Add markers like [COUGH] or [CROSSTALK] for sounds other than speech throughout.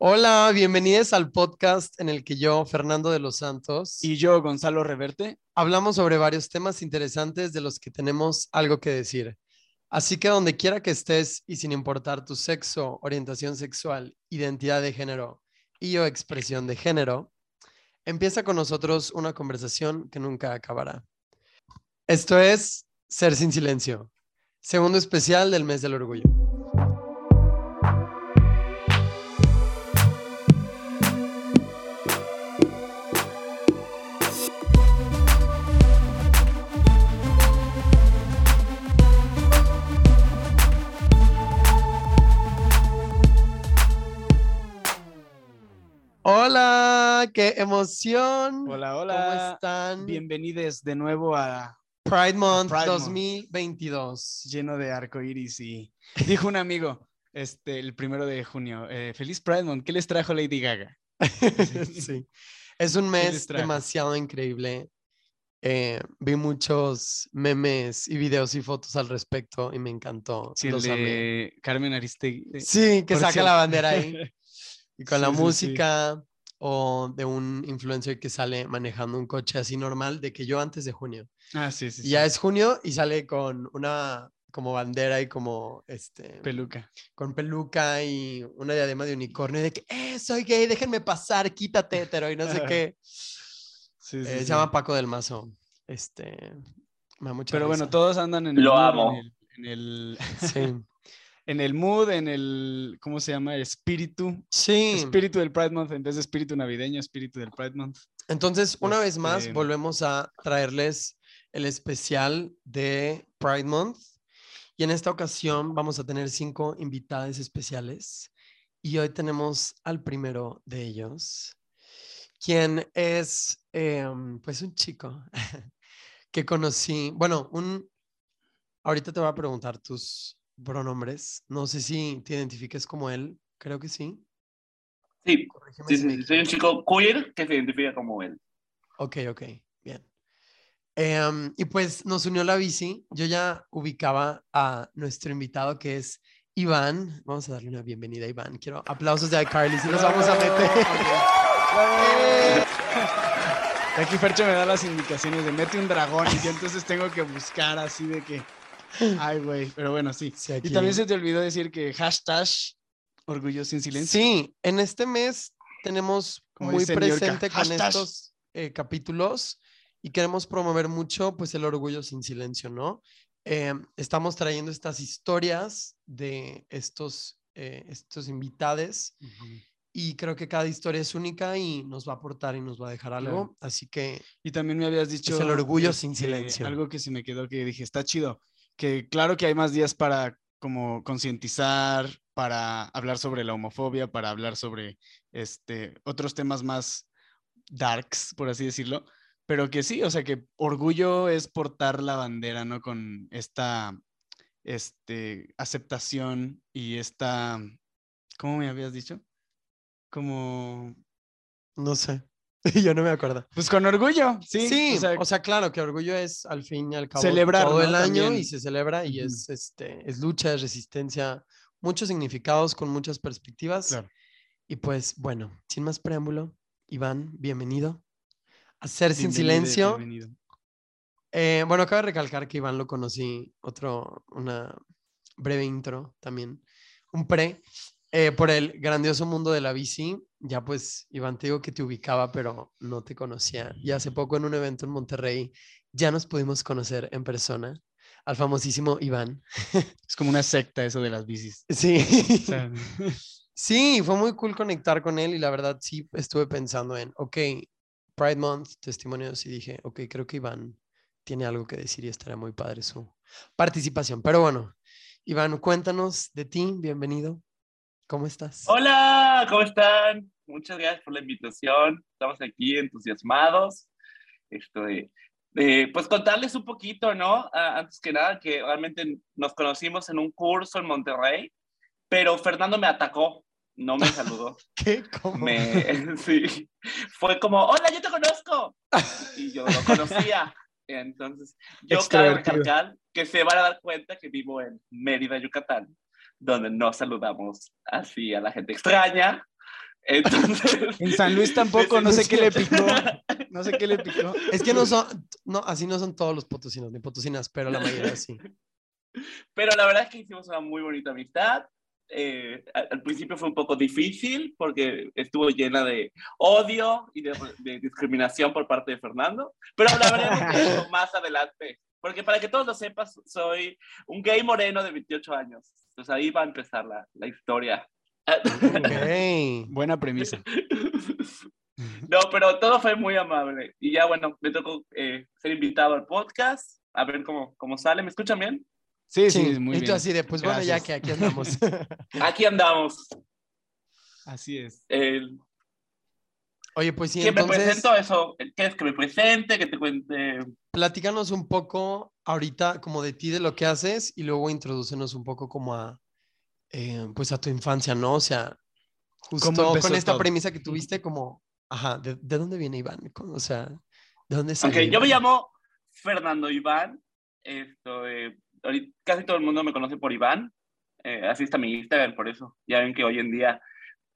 Hola, bienvenidos al podcast en el que yo, Fernando de los Santos, Y yo, Gonzalo Reverte. hablamos sobre varios temas interesantes de los que tenemos algo que decir. Así que donde quiera que estés y sin importar tu sexo, orientación sexual, identidad de género y o expresión de género, empieza con nosotros una conversación que nunca acabará. Esto es Ser sin Silencio, segundo especial del mes del orgullo. Hola, qué emoción. Hola, hola. ¿Cómo están? Bienvenidos de nuevo a Pride Month Pride Month. 2022. Lleno de arco iris. Y dijo un amigo, este, el primero de junio, eh, Feliz Pride Month, ¿qué les trajo Lady Gaga? [LAUGHS] sí. Es un mes demasiado increíble. Eh, vi muchos memes y videos y fotos al respecto y me encantó. Sí, el de Carmen Aristegui. Sí, que Por saca la bandera ahí [LAUGHS] y con la Sí, sí, sí. música o de un influencer que sale manejando un coche así normal de que yo antes de junio. Ah, sí, sí. Y sí. ya es junio y sale con una como bandera y como este Peluca. con peluca y una diadema de unicornio y de que eh, soy gay, déjenme pasar, quítate hetero y no sé qué. [LAUGHS] Sí, sí, Eh, sí. Se llama Paco del Mazo. Este me da mucha Pero bueno, todos andan en el Lo amo. En el, en el, Sí. [LAUGHS] en el mood, en el, ¿cómo se llama? Espíritu. Sí. Espíritu del Pride Month, en vez de espíritu navideño, espíritu del Pride Month. Entonces, una vez más, Este- volvemos a traerles el especial de Pride Month. Y en esta ocasión vamos a tener cinco invitadas especiales. Y hoy tenemos al primero de ellos, quien es em, pues un chico [LAUGHS] que conocí. Bueno, un... Ahorita te voy a preguntar tus pronombres. No sé si te identifiques como él. Creo que sí. Sí, sí, sí, me sí, soy un chico queer que se identifica como él. Ok, ok, bien. Em, y pues nos unió la bici. Yo ya ubicaba a nuestro invitado que es Iván. Vamos a darle una bienvenida a Iván. Quiero aplausos de iCarly. Si los vamos a meter. Aquí Fercho me da las indicaciones de mete un dragón y yo entonces tengo que buscar así de que, [LAUGHS] ay güey, pero bueno, sí. sí, Y también se te olvidó decir que hashtag orgullo sin silencio. Sí, en este mes tenemos Como muy presente con estos eh, capítulos y queremos promover mucho pues el orgullo sin silencio, ¿no? Eh, estamos trayendo estas historias de estos, eh, estos invitados y creo que cada historia es única y nos va a aportar y nos va a dejar algo. Así que Y también me habías dicho... el orgullo sin silencio. Algo que se me quedó que dije, está chido, que claro que hay más días para como concientizar, para hablar sobre la homofobia, para hablar sobre este, otros temas más darks, por así decirlo, pero que sí, o sea, que orgullo es portar la bandera, ¿no? Con esta este, aceptación y esta, ¿cómo me habías dicho? Como, no sé, [LAUGHS] yo no me acuerdo. pues con orgullo, sí. Sí, o sea, claro que orgullo es al fin y al cabo Celebrar, todo ¿no? el año También. y se celebra y es, este, es lucha, es resistencia, muchos significados con muchas perspectivas. Claro. Y pues bueno, sin más preámbulo, Iván, bienvenido. Sin bienvenido, silencio. bienvenido. Eh, bueno, acabo de recalcar que Iván lo conocí, otro, una breve intro también, un pre, eh, por el grandioso mundo de la bici. Ya pues, Iván, te digo que te ubicaba, pero no te conocía. Y hace poco en un evento en Monterrey ya nos pudimos conocer en persona al famosísimo Iván. [LAUGHS] Es como una secta eso de las bicis. Sí. O sea, [LAUGHS] Sí, fue muy cool conectar con él y la verdad sí estuve pensando en, ok, Pride Month, testimonios y dije, ok, creo que Iván tiene algo que decir y estaría muy padre su participación. Pero bueno, Iván, cuéntanos de ti, bienvenido. ¿Cómo estás? Hola, ¿cómo están? Muchas gracias por la invitación. Estamos aquí entusiasmados. Esto de, de, pues contarles un poquito, ¿no? Ah, antes que nada, que realmente nos conocimos en un curso en Monterrey, pero Fernando me atacó, no me saludó. [LAUGHS] ¿Qué? ¿Cómo? me, [LAUGHS] sí, fue como, hola, yo te conozco. Y yo lo conocía. Entonces, yo Extrovertido. recalcar que se van a dar cuenta que vivo en Mérida, Yucatán, donde no saludamos así a la gente extraña. [LAUGHS] Entonces, En San Luis tampoco, no sé qué le picó. No sé qué le picó. Es que no son, no, así no son todos los potosinos ni potosinas, pero la mayoría sí. Pero la verdad es que hicimos una muy bonita amistad. Eh, al, al principio fue un poco difícil porque estuvo llena de odio y de, de discriminación por parte de Fernando, pero hablaremos de eso [LAUGHS] más adelante. Porque para que todos lo sepas, soy un gay moreno de 28 años. Entonces ahí va a empezar la, la historia. Ok. Buena premisa. [LAUGHS] No, pero todo fue muy amable. Y ya, bueno, me tocó eh, ser invitado al podcast, a ver cómo, cómo sale. ¿Me escuchan bien? Sí, Sí, sí, muy y tú bien. así de, pues bueno, ya Gracias. que aquí andamos. [LAUGHS] Aquí andamos. Así es. Eh, Oye, pues sí, ¿Qué me entonces, presento? Eso, ¿Quieres que me presente? Que te cuente. Platícanos un poco ahorita como de ti, de lo que haces, y luego introdúcenos un poco como a, eh, pues a tu infancia, ¿no? O sea, justo con esta todo? premisa que tuviste, como, ajá, ¿de, de dónde viene Iván? ¿Cómo- O sea, ¿de dónde Ok, sale? yo me llamo Fernando Iván. Esto, eh, ahorita casi todo el mundo me conoce por Iván. Eh, así está mi Instagram, por eso. Ya ven que hoy en día,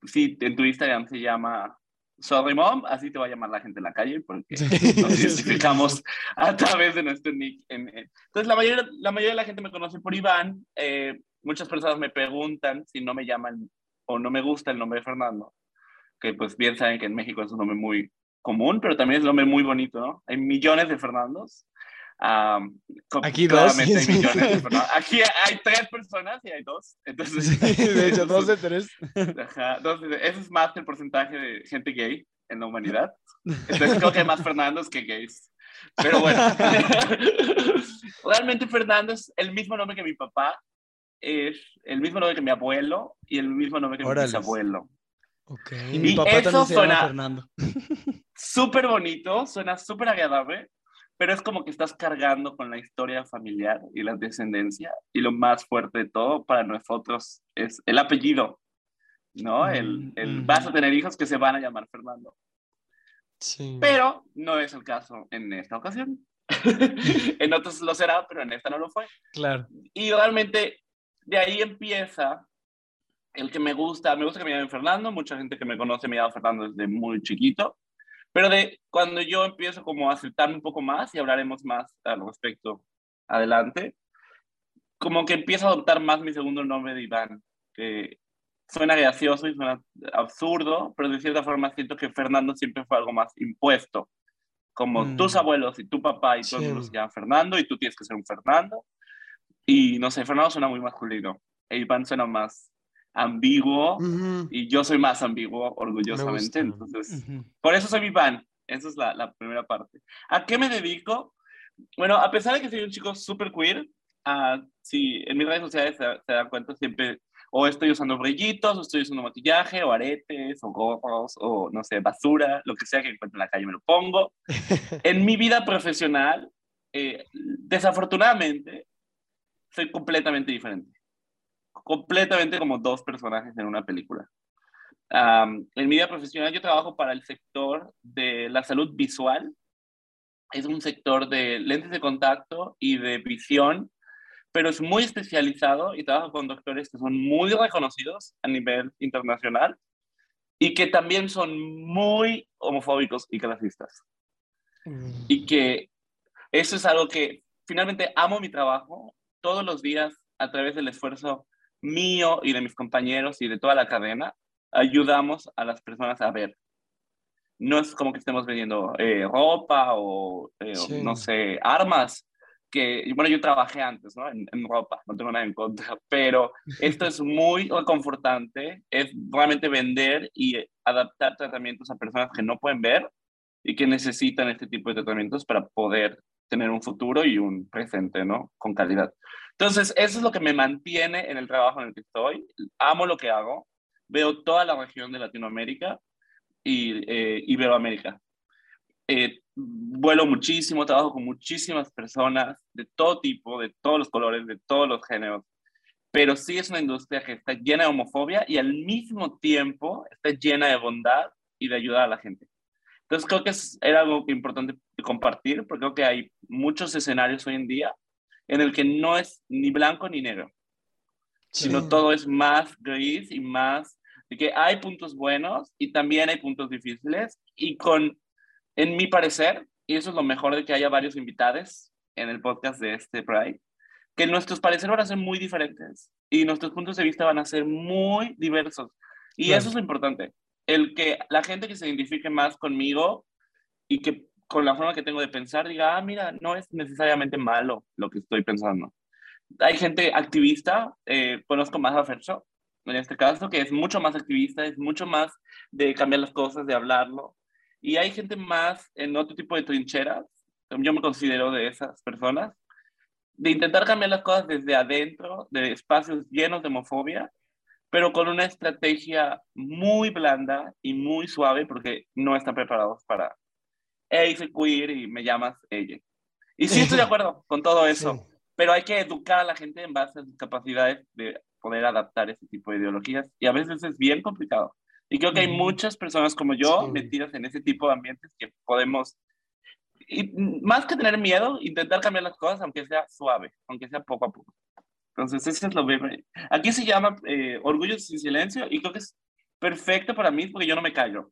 sí, en tu Instagram se llama Sorry Mom, así te va a llamar la gente en la calle, porque nos [LAUGHS] identificamos a través de nuestro nick. en- en- Entonces, la mayoría, la mayoría de la gente me conoce por Iván. Eh, muchas personas me preguntan si no me llaman o no me gusta el nombre de Fernando, que pues bien saben que en México es un nombre muy común, pero también es un nombre muy bonito, ¿no? Hay millones de Fernandos. Co- Aquí dos, [LAUGHS] sí, hay sí. millones de Fernandos. Aquí hay tres personas y hay dos. Entonces, de hecho, dos de tres. [LAUGHS] Ajá, entonces, eso es más que el porcentaje de gente gay en la humanidad. Entonces creo que hay más Fernandos que gays. Pero bueno, [LAUGHS] realmente Fernando es el mismo nombre que mi papá, es el mismo nombre que mi abuelo y el mismo nombre que mi bisabuelo. Ok. Y mi Y papá eso también se llama suena- Fernando. Súper bonito, suena súper agradable, pero es como que estás cargando con la historia familiar y la descendencia. Y lo más fuerte de todo para nosotros es el apellido, ¿no? El, vas a tener hijos que se van a llamar Fernando. Sí. Pero no es el caso en esta ocasión. [LAUGHS] en otros lo será, pero en esta no lo fue. Claro. Y realmente de ahí empieza el que me gusta. Me gusta que me llamen Fernando. Mucha gente que me conoce me llama Fernando desde muy chiquito. Pero de cuando yo empiezo como a aceptarme un poco más y hablaremos más al respecto adelante, como que empiezo a adoptar más mi segundo nombre de Iván, que suena gracioso y suena absurdo, pero de cierta forma siento que Fernando siempre fue algo más impuesto. Como Mm. tus abuelos y tu papá y todo el Sí. mundo se llama Fernando y tú tienes que ser un Fernando. Y no sé, Fernando suena muy masculino. E Iván suena más ambiguo Ujú. y yo soy más ambiguo orgullosamente. Entonces, Ujú. por eso soy mi fan. Esa es la, la primera parte. ¿A qué me dedico? Bueno, a pesar de que soy un chico súper queer, ah, sí, en mis redes sociales se, se dan cuenta siempre o estoy usando brillitos, o estoy usando maquillaje, o aretes, o gorros, o no sé, basura, lo que sea que encuentre en la calle me lo pongo. [LAUGHS] en mi vida profesional, eh, desafortunadamente, soy completamente diferente. Completamente como dos personajes en una película. Am, en mi vida profesional yo trabajo para el sector de la salud visual. Es un sector de lentes de contacto y de visión, pero es muy especializado y trabajo con doctores que son muy reconocidos a nivel internacional y que también son muy homofóbicos y clasistas. Y que eso es algo que finalmente amo mi trabajo todos los días a través del esfuerzo mío y de mis compañeros y de toda la cadena ayudamos a las personas a ver. No es como que estemos vendiendo eh, ropa o, eh, o, no sé, armas, que, bueno, yo trabajé antes, ¿no? En, en ropa, no tengo nada en contra, [LAUGHS] pero esto es muy reconfortante, es realmente vender y adaptar tratamientos a personas que no pueden ver y que necesitan este tipo de tratamientos para poder tener un futuro y un presente, ¿no? Con calidad. Entonces, eso es lo que me mantiene en el trabajo en el que estoy. Amo lo que hago. Veo toda la región de Latinoamérica y eh, Iberoamérica. Eh, vuelo muchísimo, trabajo con muchísimas personas de todo tipo, de todos los colores, de todos los géneros. Pero sí es una industria que está llena de homofobia y al mismo tiempo está llena de bondad y de ayudar a la gente. Entonces creo que es, era algo importante compartir, porque creo que hay muchos escenarios hoy en día en el que no es ni blanco ni negro, Sí. sino todo es más gris y más de que hay puntos buenos y también hay puntos difíciles y con, en mi parecer, y eso es lo mejor de que haya varios invitados en el podcast de este Pride, que nuestros pareceres van a ser muy diferentes y nuestros puntos de vista van a ser muy diversos. Y eso es lo importante, el que la gente que se identifique más conmigo y que con la forma que tengo de pensar diga, ah, mira, no es necesariamente malo lo que estoy pensando. Hay gente activista, eh, conozco más a Fercho, en este caso, que es mucho más activista, es mucho más de cambiar las cosas, de hablarlo. Y hay gente más en otro tipo de trincheras, yo me considero de esas personas, de intentar cambiar las cosas desde adentro, de espacios llenos de homofobia, pero con una estrategia muy blanda y muy suave porque no están preparados para, hey, soy queer y me llamas ella. Y sí estoy de acuerdo con todo eso, pero hay que educar a la gente en base a sus capacidades de poder adaptar ese tipo de ideologías y a veces es bien complicado. Y creo que hay muchas personas como yo metidas en ese tipo de ambientes que podemos y más que tener miedo, intentar cambiar las cosas, aunque sea suave, aunque sea poco a poco. Entonces, eso es lo que... Aquí se llama eh, Orgullo sin Silencio y creo que es perfecto para mí porque yo no me callo.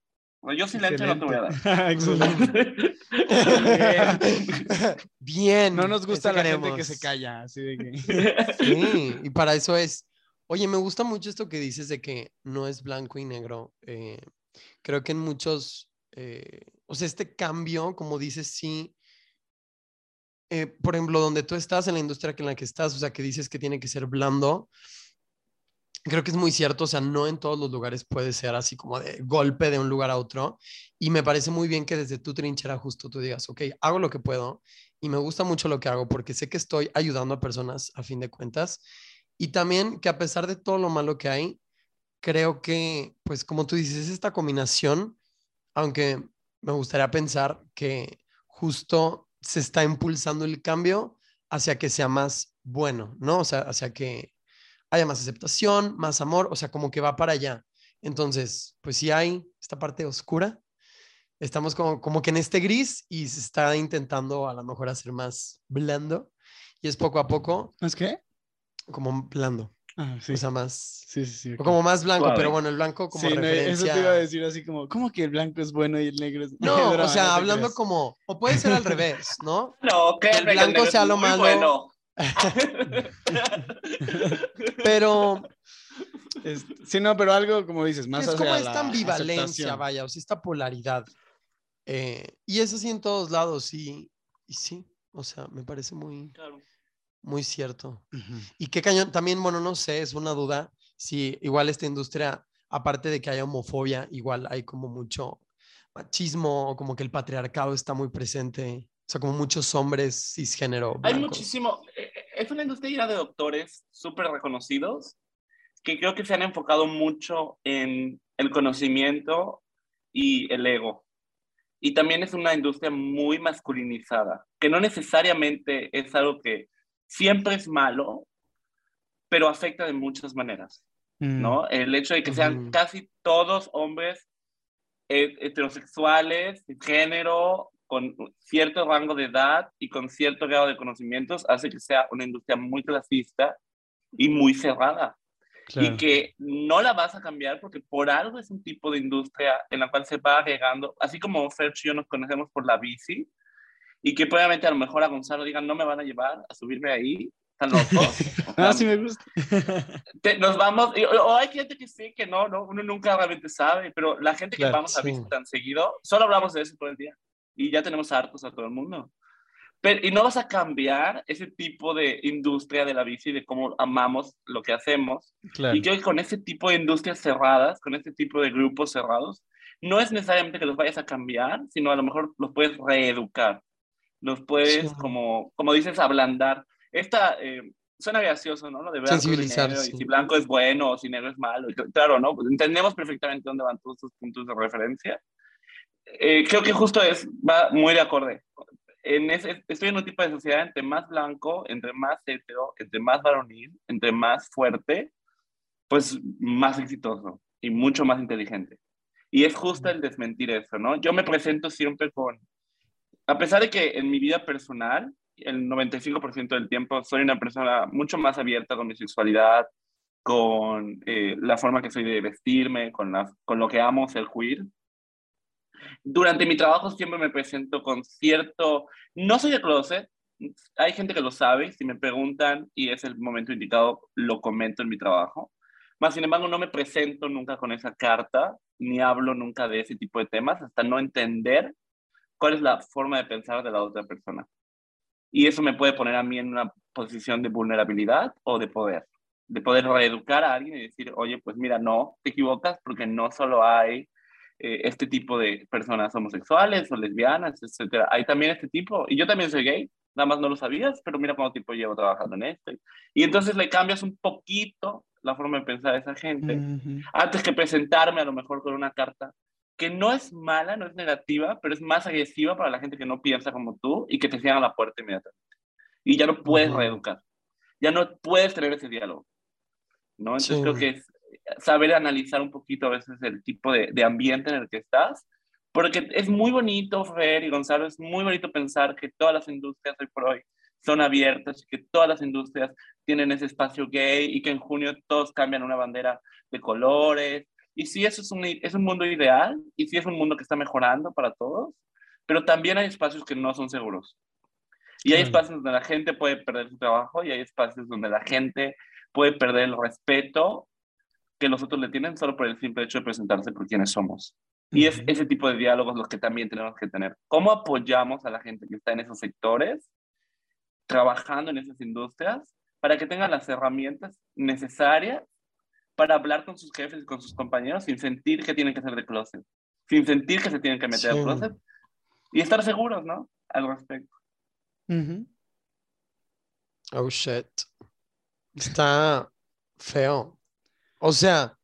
Yo silencio no te voy a dar. Excelente. [LAUGHS] [LAUGHS] Bien. No nos gusta la gente que se calla. Así de que... [LAUGHS] sí, y para eso es... Oye, me gusta mucho esto que dices de que no es blanco y negro. Eh, creo que en muchos eh, o sea, este cambio, como dices, sí, eh, por ejemplo, donde tú estás, en la industria en la que estás, o sea, que dices que tiene que ser blando, creo que es muy cierto, o sea, no en todos los lugares puede ser así como de golpe de un lugar a otro. Y me parece muy bien que desde tu trinchera justo tú digas, ok, hago lo que puedo y me gusta mucho lo que hago porque sé que estoy ayudando a personas a fin de cuentas. Y también que a pesar de todo lo malo que hay, creo que, pues como tú dices, esta combinación, aunque me gustaría pensar que justo se está impulsando el cambio hacia que sea más bueno, ¿no? O sea, hacia que haya más aceptación, más amor, o sea, como que va para allá. Entonces, pues sí hay esta parte oscura, estamos como, como que en este gris y se está intentando a lo mejor hacer más blando y es poco a poco. ¿Es qué? Como blando. Ah, sí. O sea, más. Sí, sí, sí. O como más blanco, pero bueno, el blanco como sí, referencia. eso te iba a decir así como, ¿cómo que el blanco es bueno y el negro es No, [LAUGHS] o sea, hablando como, o puede ser al revés, ¿no? [LAUGHS] No, que El blanco sea lo muy malo. Bueno. [LAUGHS] Pero Es- sí, no, pero algo como dices, más es como esta ambivalencia, aceptación. vaya, o sea, esta polaridad. Eh, y es así en todos lados, y, y sí, o sea, me parece muy, Claro. muy cierto. Y qué cañón, también, bueno, no sé, es una duda si igual esta industria, aparte de que haya homofobia, igual hay como mucho machismo, o como que el patriarcado está muy presente, o sea, como muchos hombres cisgénero. Hay muchísimo. Es una industria de doctores súper reconocidos que creo que se han enfocado mucho en el conocimiento y el ego. Y también es una industria muy masculinizada, que no necesariamente es algo que siempre es malo, pero afecta de muchas maneras. Mm. ¿no? El hecho de que sean casi todos hombres heterosexuales, de género, con cierto rango de edad y con cierto grado de conocimientos, hace que sea una industria muy clasista y muy cerrada. Claro. Y que no la vas a cambiar porque por algo es un tipo de industria en la cual se va agregando, así como Ferch y yo nos conocemos por la bici, y que probablemente a lo mejor a Gonzalo digan, no me van a llevar a subirme ahí, están locos. [LAUGHS] Ah, sí me gusta. [LAUGHS] te- nos vamos, y- o, hay gente que sí, que no, no, uno nunca realmente sabe, pero la gente que Claro, vamos a sí. visitar tan seguido, solo hablamos de eso todo el día y ya tenemos hartos a todo el mundo. Pero, y no vas a cambiar ese tipo de industria de la bici, de cómo amamos lo que hacemos. Claro. Y creo que con ese tipo de industrias cerradas, con este tipo de grupos cerrados, no es necesariamente que los vayas a cambiar, sino a lo mejor los puedes reeducar, los puedes, Sí. como, como dices, ablandar. Esta, eh, suena gracioso, ¿no? Lo de Sensibilizar, sí. y si blanco es bueno o si negro es malo. Claro, ¿no? Entendemos perfectamente dónde van todos sus puntos de referencia. Eh, creo que justo es, va muy de acorde. En ese, estoy en un tipo de sociedad entre más blanco, entre más hetero, entre más varonil, entre más fuerte, pues más exitoso y mucho más inteligente. Y es justo el desmentir eso, ¿no? Yo me presento siempre con, a pesar de que en mi vida personal, el 95% del tiempo soy una persona mucho más abierta con mi sexualidad, con eh, la forma que soy de vestirme, con, con lo que amo ser queer. Durante mi trabajo siempre me presento con cierto, no soy de closet, hay gente que lo sabe, si me preguntan y es el momento indicado, lo comento en mi trabajo. Más sin embargo, no me presento nunca con esa carta, ni hablo nunca de ese tipo de temas hasta no entender cuál es la forma de pensar de la otra persona. Y eso me puede poner a mí en una posición de vulnerabilidad o de poder, de poder reeducar a alguien y decir, oye, pues mira, no, te equivocas porque no solo hay eh, este tipo de personas homosexuales o lesbianas, etcétera. Hay también este tipo, y yo también soy gay, nada más no lo sabías, pero mira cuánto tiempo llevo trabajando en esto. Y entonces le cambias un poquito la forma de pensar a esa gente, antes que presentarme a lo mejor con una carta que no es mala, no es negativa, pero es más agresiva para la gente que no piensa como tú y que te cierran la puerta inmediatamente. Y ya no puedes reeducar, ya no puedes tener ese diálogo. ¿no? Entonces creo que es saber analizar un poquito a veces el tipo de, de ambiente en el que estás porque es muy bonito, Fer y Gonzalo, es muy bonito pensar que todas las industrias hoy por hoy son abiertas y que todas las industrias tienen ese espacio gay y que en junio todos cambian una bandera de colores. Y sí, eso es un, es un mundo ideal y sí es un mundo que está mejorando para todos, pero también hay espacios que no son seguros. Y hay espacios donde la gente puede perder su trabajo y hay espacios donde la gente puede perder el respeto que los otros le tienen solo por el simple hecho de presentarse por quienes somos. Y es ese tipo de diálogos los que también tenemos que tener. ¿Cómo apoyamos a la gente que está en esos sectores, trabajando en esas industrias, para que tengan las herramientas necesarias para hablar con sus jefes y con sus compañeros sin sentir que tienen que ser de closet, sin sentir que se tienen que meter al closet y estar seguros, ¿no? Al respecto. Oh, shit. Está feo. O sea,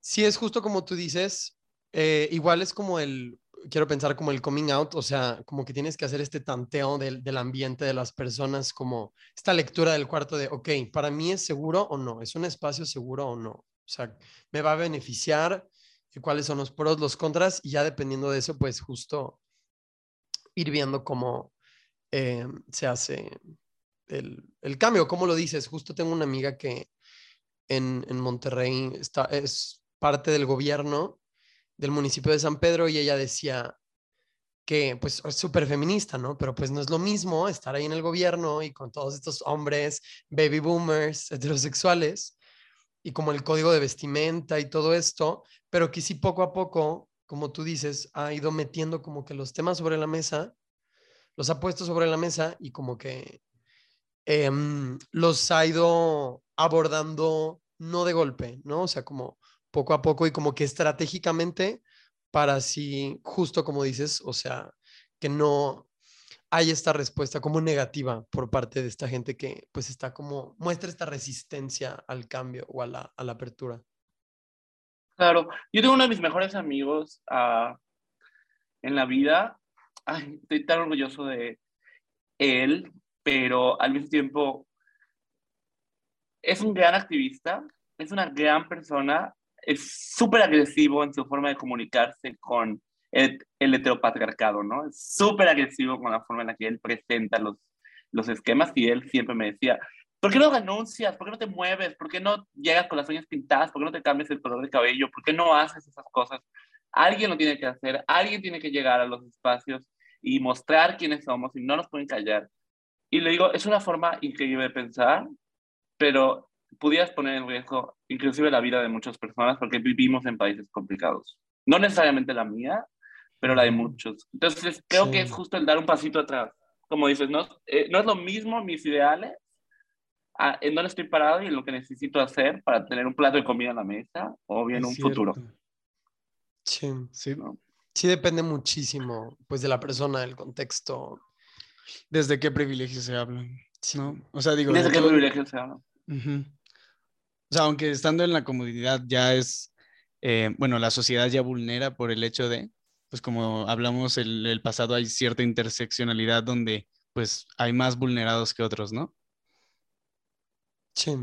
si es justo como tú dices, eh, igual es como el, quiero pensar como el coming out, o sea, como que tienes que hacer este tanteo del, del, ambiente de las personas, como esta lectura del cuarto de, ok, para mí es seguro o no, es un espacio seguro o no, o sea, me va a beneficiar, cuáles son los pros, los contras, y ya dependiendo de eso, pues justo ir viendo cómo eh, se hace el, el, cambio, cómo lo dices, justo tengo una amiga que en, en Monterrey está, es parte del gobierno del municipio de San Pedro y ella decía que pues es súper feminista, ¿no? Pero pues no es lo mismo estar ahí en el gobierno y con todos estos hombres, baby boomers, heterosexuales, y como el código de vestimenta y todo esto, pero que sí poco a poco, como tú dices, ha ido metiendo como que los temas sobre la mesa, los ha puesto sobre la mesa y como que em, los ha ido abordando no de golpe, ¿no? O sea, como poco a poco y como que estratégicamente para así, justo como dices, o sea, que no hay esta respuesta como negativa por parte de esta gente que pues está como, muestra esta resistencia al cambio o a la, a la apertura. Claro, yo tengo uno de mis mejores amigos uh, en la vida, Ay, estoy tan orgulloso de él, pero al mismo tiempo es un gran activista, es una gran persona es súper agresivo en su forma de comunicarse con el, el heteropatriarcado, ¿no? Es súper agresivo con la forma en la que él presenta los, los esquemas y él siempre me decía, ¿por qué no renuncias? ¿Por qué no te mueves? ¿Por qué no llegas con las uñas pintadas? ¿Por qué no te cambias el color de cabello? ¿Por qué no haces esas cosas? Alguien lo tiene que hacer, alguien tiene que llegar a los espacios y mostrar quiénes somos y no nos pueden callar. Y le digo, es una forma increíble de pensar, pero pudieras poner en riesgo inclusive la vida de muchas personas porque vivimos en países complicados. No necesariamente la mía, pero la de muchos. Entonces, creo que es justo el dar un pasito atrás. Como dices, no, eh, no es lo mismo mis ideales en dónde estoy parado y en lo que necesito hacer para tener un plato de comida en la mesa o bien un futuro. Sí, sí. ¿no? sí depende muchísimo pues de la persona, del contexto. ¿Desde qué privilegios se hablan? ¿No? O sea, digo... ¿Desde se hablan? O sea, aunque estando en la comunidad ya es, eh, bueno, la sociedad ya vulnera por el hecho de, pues como hablamos el, el pasado, hay cierta interseccionalidad donde pues hay más vulnerados que otros, ¿no? Sí,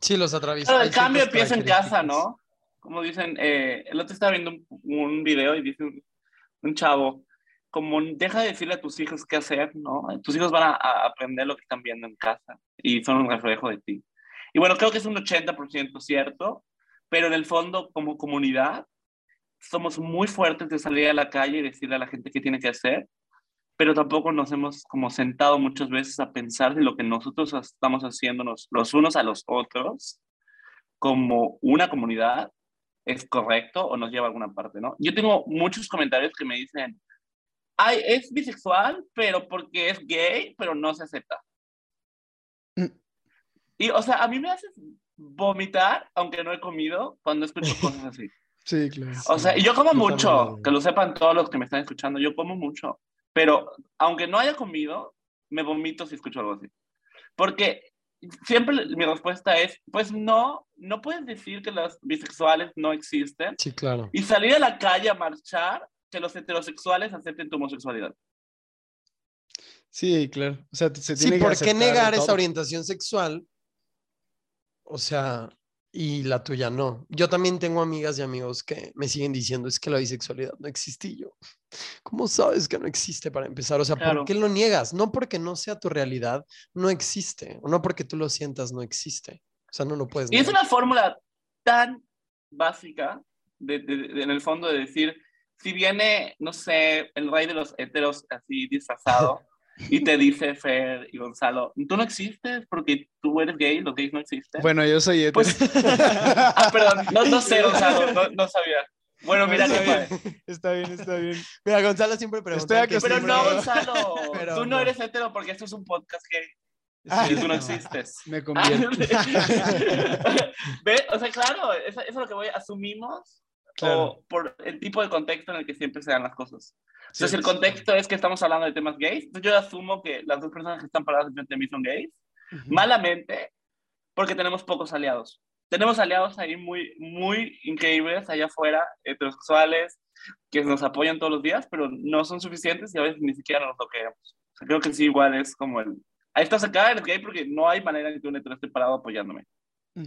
sí, los atraviesa. el cambio empieza en casa, ¿no? Como dicen, eh, el otro estaba viendo un, un video y dice un, chavo, como deja de decirle a tus hijos qué hacer, ¿no? Tus hijos van a, aprender lo que están viendo en casa y son un reflejo de ti. Y bueno, creo que es un 80% cierto, pero en el fondo, como comunidad, somos muy fuertes de salir a la calle y decirle a la gente qué tiene que hacer, pero tampoco nos hemos como sentado muchas veces a pensar de lo que nosotros estamos haciéndonos los unos a los otros como una comunidad es correcto o nos lleva a alguna parte, ¿no? Yo tengo muchos comentarios que me dicen, ay, es bisexual, pero porque es gay, pero no se acepta. Mm. Y, o sea, a mí me hace vomitar, aunque no he comido, cuando escucho cosas así. [LAUGHS] Sí, claro. O sea, y yo como mucho, que lo sepan todos los que me están escuchando, yo como mucho, pero aunque no haya comido, me vomito si escucho algo así. Porque siempre mi respuesta es, pues no, no puedes decir que los bisexuales no existen. Sí, claro. Y salir a la calle a marchar que los heterosexuales acepten tu homosexualidad. Sí, claro. O sea, se tiene sí, ¿por qué negar esa orientación sexual? O sea, y la tuya no. Yo también tengo amigas y amigos que me siguen diciendo es que la bisexualidad no existe y yo. ¿Cómo sabes que no existe para empezar? O sea, ¿por qué lo niegas? No porque no sea tu realidad, no existe. O no porque tú lo sientas, no existe. O sea, no lo puedes. Y es una fórmula tan básica, en el fondo, de decir, si viene, no sé, el rey de los heteros así disfrazado. [LAUGHS] y te dice Fer y Gonzalo, tú no existes porque tú eres gay, los gays no existen. Bueno, yo soy hetero. Pues, [LAUGHS] ah, perdón, no, sé, Gonzalo, no, sabía. Bueno, mira está bien, está bien, está bien. Mira, Gonzalo siempre pregunta. Pero no, Gonzalo, [LAUGHS] tú no, eres hetero porque esto es un podcast gay. y tú no, existes. Me convierto. ¿Ve? O sea, claro, eso, eso, es lo que voy, asumimos o por el tipo de contexto en el que siempre se dan las cosas. Entonces, si el contexto es que estamos hablando de temas gays, entonces yo asumo que las dos personas que están paradas frente de mí son gays, malamente, porque tenemos pocos aliados. Tenemos aliados ahí muy, muy increíbles allá afuera, heterosexuales, que nos apoyan todos los días, pero no son suficientes y a veces ni siquiera nos lo queremos. creo que sí, igual es como el... Ahí estás acá, eres gay, porque no hay manera en que un hetero esté parado apoyándome,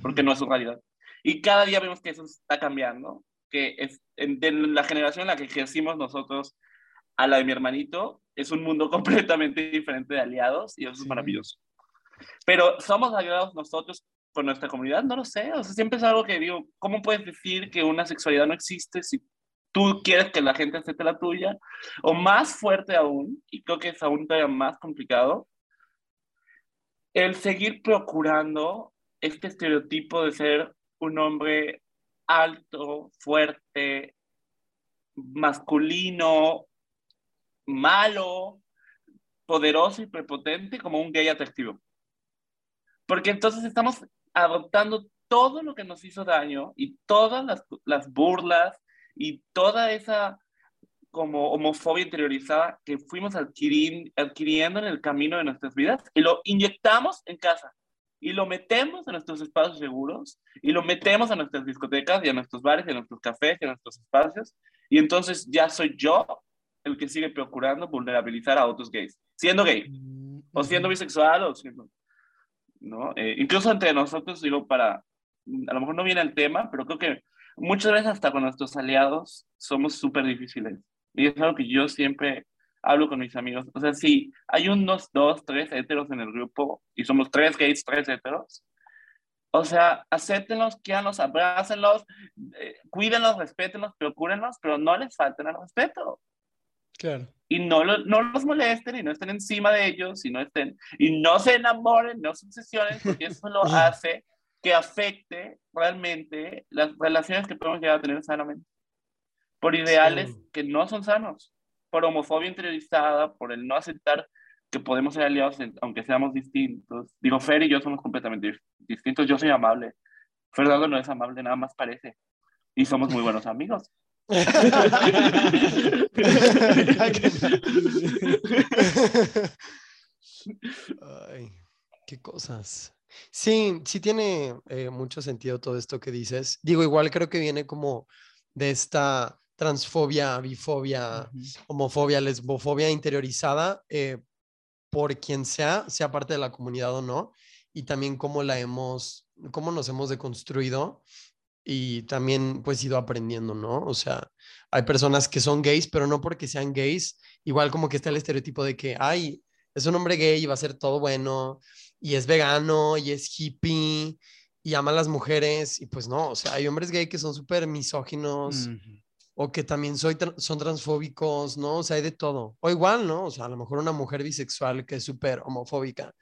porque no es su realidad. Y cada día vemos que eso está cambiando, que es de la generación en la que crecimos nosotros a la de mi hermanito, es un mundo [LAUGHS] completamente diferente de aliados y eso es maravilloso. Pero somos aliados nosotros con nuestra comunidad, no lo sé, o sea, siempre es algo que digo, ¿cómo puedes decir que una sexualidad no existe si tú quieres que la gente acepte la tuya? O más fuerte aún, y creo que es aún todavía más complicado, el seguir procurando este estereotipo de ser un hombre alto, fuerte, masculino, malo, poderoso y prepotente como un gay atractivo. Porque entonces estamos adoptando todo lo que nos hizo daño y todas las, las burlas y toda esa como homofobia interiorizada que fuimos adquiriendo en el camino de nuestras vidas y lo inyectamos en casa y lo metemos en nuestros espacios seguros y lo metemos a nuestras discotecas y a nuestros bares y a nuestros cafés y a nuestros espacios y entonces ya soy yo el que sigue procurando vulnerabilizar a otros gays, siendo gay, o siendo bisexual, o siendo, ¿no? Eh, incluso entre nosotros, digo, para, a lo mejor no viene el tema, pero creo que muchas veces hasta con nuestros aliados somos súper difíciles. Y es algo que yo siempre hablo con mis amigos. O sea, si hay unos dos, tres heteros en el grupo y somos tres gays, tres heteros, o sea, acéptenlos, quídanos, abrácenlos, eh, cuídenlos, respétenlos, procúrenlos, pero no les falten al respeto. Claro. Y no, no los molesten y no estén encima de ellos y no estén, y no se enamoren, no se obsesionen, porque [LAUGHS] eso lo hace que afecte realmente las relaciones que podemos llegar a tener sanamente. Por ideales que no son sanos, por homofobia interiorizada, por el no aceptar que podemos ser aliados aunque seamos distintos. Digo, Fer y yo somos completamente distintos. Yo soy amable. Fernando no es amable, nada más parece. Y somos muy buenos amigos. [LAUGHS] Ay, qué cosas. Sí, sí tiene eh, mucho sentido todo esto que dices. Digo, igual creo que viene como de esta transfobia, bifobia, homofobia, lesbofobia interiorizada eh, por quien sea, sea parte de la comunidad o no, y también cómo la hemos, cómo nos hemos deconstruido y también pues ido aprendiendo, ¿no? O sea, hay personas que son gays, pero no porque sean gays, igual como que está el estereotipo de que, ay, es un hombre gay y va a ser todo bueno y es vegano y es hippie y ama a las mujeres y pues no, o sea, hay hombres gay que son súper misóginos. O que también soy, son transfóbicos, ¿no? O sea, hay de todo. O igual, ¿no? O sea, a lo mejor una mujer bisexual que es súper homofóbica.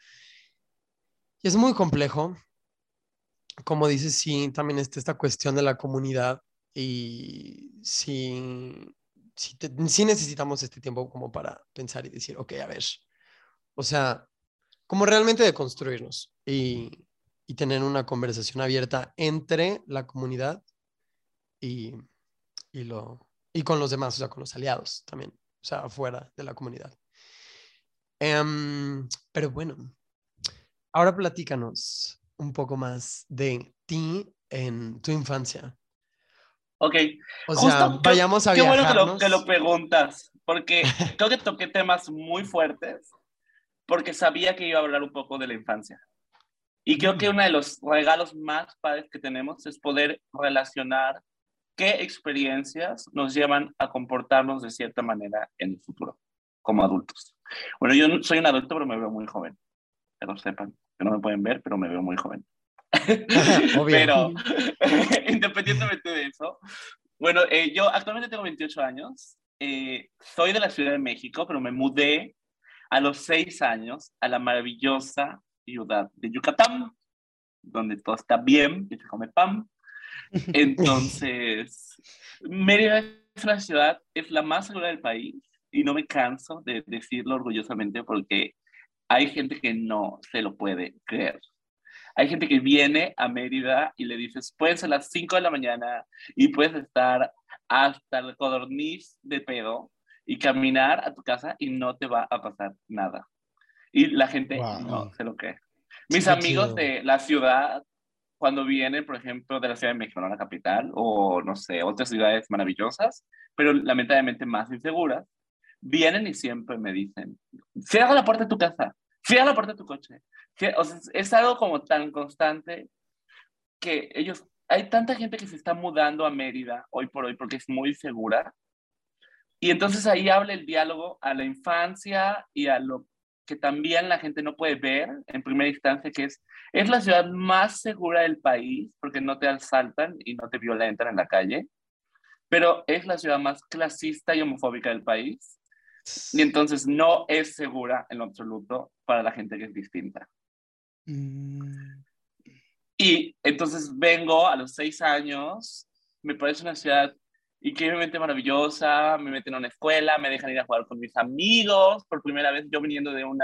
Y es muy complejo. Como dices, sí, también está esta cuestión de la comunidad y sí, sí necesitamos este tiempo como para pensar y decir, ok, a ver, o sea, como realmente de construirnos y, y tener una conversación abierta entre la comunidad y, y, lo, y con los demás, o sea, con los aliados también, o sea, afuera de la comunidad. Em, pero bueno, ahora platícanos un poco más de ti en tu infancia. Ok, O Justo, sea, vayamos a qué bueno que lo, que lo preguntas, porque [LAUGHS] creo que toqué temas muy fuertes, porque sabía que iba a hablar un poco de la infancia. Y creo que Mm. uno de los regalos más padres que tenemos es poder relacionar qué experiencias nos llevan a comportarnos de cierta manera en el futuro, como adultos. Bueno, yo soy un adulto, pero me veo muy joven. Que lo sepan, que no me pueden ver, pero me veo muy joven. [LAUGHS] Pero [LAUGHS] independientemente de eso, bueno, eh, yo actualmente tengo 28 años, eh, soy de la Ciudad de México, pero me mudé a los 6 años a la maravillosa ciudad de Yucatán, donde todo está bien y se come pan. [LAUGHS] Entonces, Mérida es una ciudad, es la más segura del país y no me canso de decirlo orgullosamente porque hay gente que no se lo puede creer. Hay gente que viene a Mérida y le dices, pueden ser las 5 de la mañana y puedes estar hasta el codorniz de pedo y caminar a tu casa y no te va a pasar nada. Y la gente Wow. no se lo cree. Mis Qué amigos chido. de la ciudad, cuando vienen, por ejemplo, de la Ciudad de México, no la capital, o no sé, otras ciudades maravillosas, pero lamentablemente más inseguras, vienen y siempre me dicen, cierra la puerta de tu casa, cierra la puerta de tu coche. O sea, es algo como tan constante que ellos, hay tanta gente que se está mudando a Mérida hoy por hoy porque es muy segura. Y entonces ahí habla el diálogo a la infancia y a lo que también la gente no puede ver en primera instancia, que es, es la ciudad más segura del país porque no te asaltan y no te violentan en la calle, pero es la ciudad más clasista y homofóbica del país. Y entonces no es segura en lo absoluto para la gente que es distinta. Mm, Y entonces vengo a los seis años, me parece una ciudad increíblemente maravillosa, me meten a una escuela, me dejan ir a jugar con mis amigos, por primera vez yo viniendo de un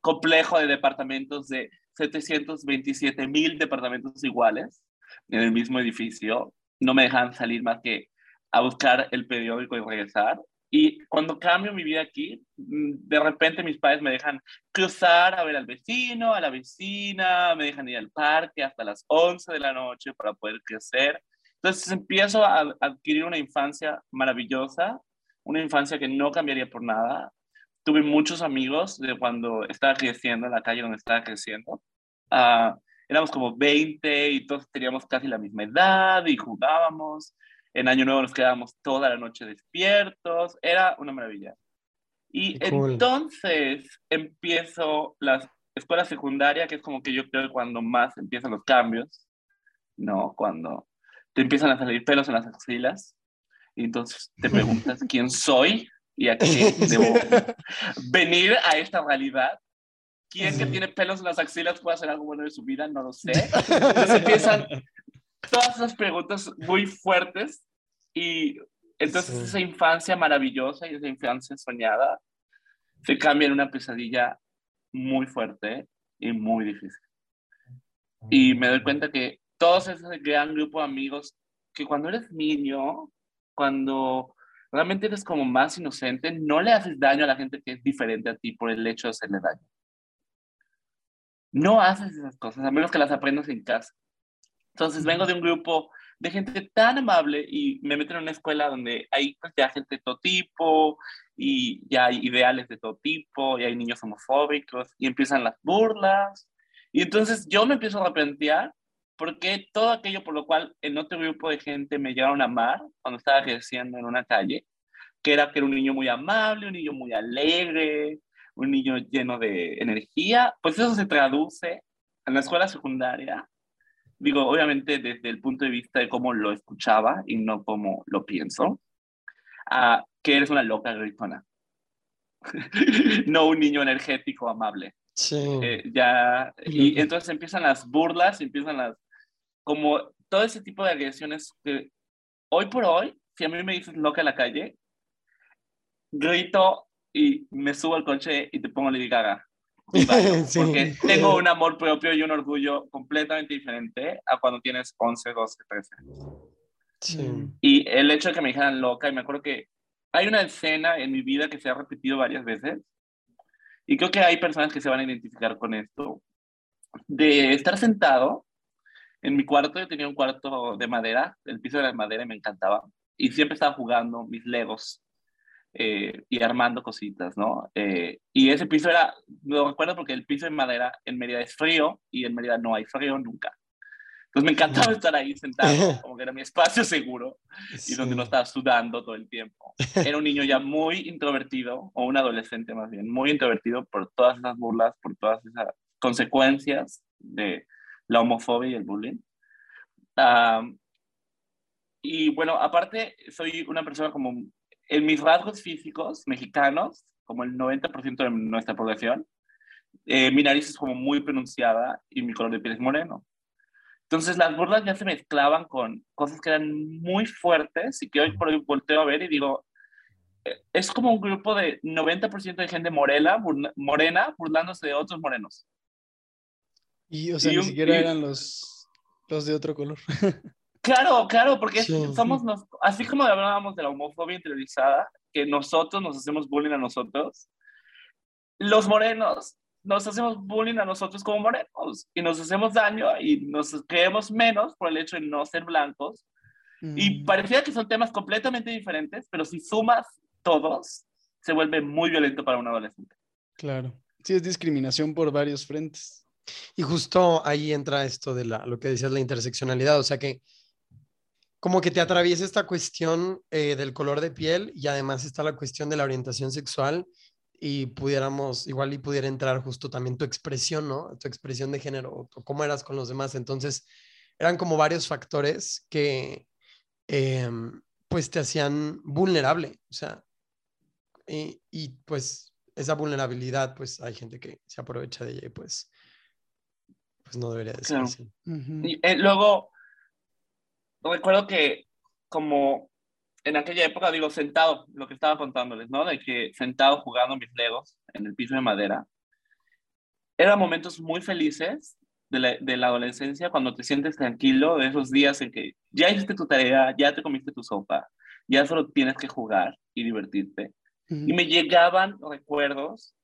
complejo de departamentos de 727 mil departamentos iguales en el mismo edificio, no me dejan salir más que a buscar el periódico y regresar. Y cuando cambio mi vida aquí, mm, de repente mis padres me dejan cruzar a ver al vecino, a la vecina, me dejan ir al parque hasta las 11 de la noche para poder crecer. Entonces empiezo a adquirir una infancia maravillosa, una infancia que no cambiaría por nada. Tuve muchos amigos de cuando estaba creciendo, en la calle donde estaba creciendo. Ah, éramos como 20 y todos teníamos casi la misma edad y jugábamos. En Año Nuevo nos quedábamos toda la noche despiertos. Era una maravilla. Y cool. entonces empiezo la escuela secundaria, que es como que yo creo que cuando más empiezan los cambios, ¿no? Cuando te empiezan a salir pelos en las axilas y entonces te preguntas [LAUGHS] quién soy y a qué [LAUGHS] debo venir a esta realidad. ¿Quién que tiene pelos en las axilas puede hacer algo bueno de su vida? No lo sé. Entonces empiezan todas esas preguntas muy fuertes y entonces Sí. esa infancia maravillosa y esa infancia soñada se cambia en una pesadilla muy fuerte y muy difícil. Y me doy cuenta que todos ese gran grupo de amigos que cuando eres niño, cuando realmente eres como más inocente, no le haces daño a la gente que es diferente a ti por el hecho de hacerle daño. No haces esas cosas, a menos que las aprendas en casa. Entonces vengo de un grupo de gente tan amable y me meten en una escuela donde hay pues, ya gente de todo tipo y ya hay ideales de todo tipo y hay niños homofóbicos y empiezan las burlas. Y entonces yo me empiezo a replantear por qué todo aquello por lo cual en otro grupo de gente me llegaron a amar cuando estaba creciendo en una calle, que era que era un niño muy amable, un niño muy alegre, un niño lleno de energía, pues eso se traduce en la escuela secundaria. Digo, obviamente desde el punto de vista de cómo lo escuchaba y no cómo lo pienso, a que eres una loca gritona. [LAUGHS] no un niño energético amable. Sí. Eh, ya, y entonces empiezan las burlas, empiezan las, como todo ese tipo de agresiones que hoy por hoy, si a mí me dices loca en la calle, grito y me subo al coche y te pongo Lady Gaga. [LAUGHS] sí. Porque tengo un amor propio y un orgullo completamente diferente a cuando tienes 11, 12, 13. Sí. Y el hecho de que me dijeran loca, y me acuerdo que hay una escena en mi vida que se ha repetido varias veces, y creo que hay personas que se van a identificar con esto, de estar sentado en mi cuarto, yo tenía un cuarto de madera, el piso era de madera y me encantaba, y siempre estaba jugando mis legos eh, y armando cositas, ¿no? Eh, y ese piso era, lo recuerdo porque el piso de madera en Mérida es frío y en Mérida no hay frío nunca. Entonces me encantaba estar ahí sentado, [LAUGHS] como que era mi espacio seguro y donde no estaba sudando todo el tiempo. Era un niño ya muy introvertido, o un adolescente más bien, muy introvertido por todas esas burlas, por todas esas consecuencias de la homofobia y el bullying. y bueno, aparte soy una persona como en mis rasgos físicos mexicanos, como el 90% de nuestra población, eh, mi nariz es como muy pronunciada y mi color de piel es moreno. Entonces las burlas ya se mezclaban con cosas que eran muy fuertes y que hoy por hoy volteo a ver y digo, eh, es como un grupo de 90% de gente morena, morena burlándose de otros morenos. Y, o sea, ni siquiera eran los, los de otro color. [LAUGHS] Claro, claro, porque somos, así como hablábamos de la homofobia interiorizada, que nosotros nos hacemos bullying a nosotros, los morenos nos hacemos bullying a nosotros como morenos y nos hacemos daño y nos creemos menos por el hecho de no ser blancos. Y mm. parecía que son temas completamente diferentes, pero si sumas todos, se vuelve muy violento para un adolescente. Claro. Sí, es discriminación por varios frentes. Y justo ahí entra esto de la, lo que decías, la interseccionalidad, o sea que como que te atraviesa esta cuestión eh, del color de piel y además está la cuestión de la orientación sexual y pudiéramos, igual y pudiera entrar justo también tu expresión, ¿no? Tu expresión de género o cómo eras con los demás. Entonces, eran como varios factores que em, pues te hacían vulnerable, o sea, y, y, pues esa vulnerabilidad, pues hay gente que se aprovecha de ella y pues, pues no debería de ser así. y, eh, luego, recuerdo que como en aquella época, digo, sentado, lo que estaba contándoles, ¿no? De que sentado jugando mis legos en el piso de madera, eran momentos muy felices de la, de la, adolescencia cuando te sientes tranquilo, de esos días en que ya hiciste tu tarea, ya te comiste tu sopa, ya solo tienes que jugar y divertirte. Y me llegaban recuerdos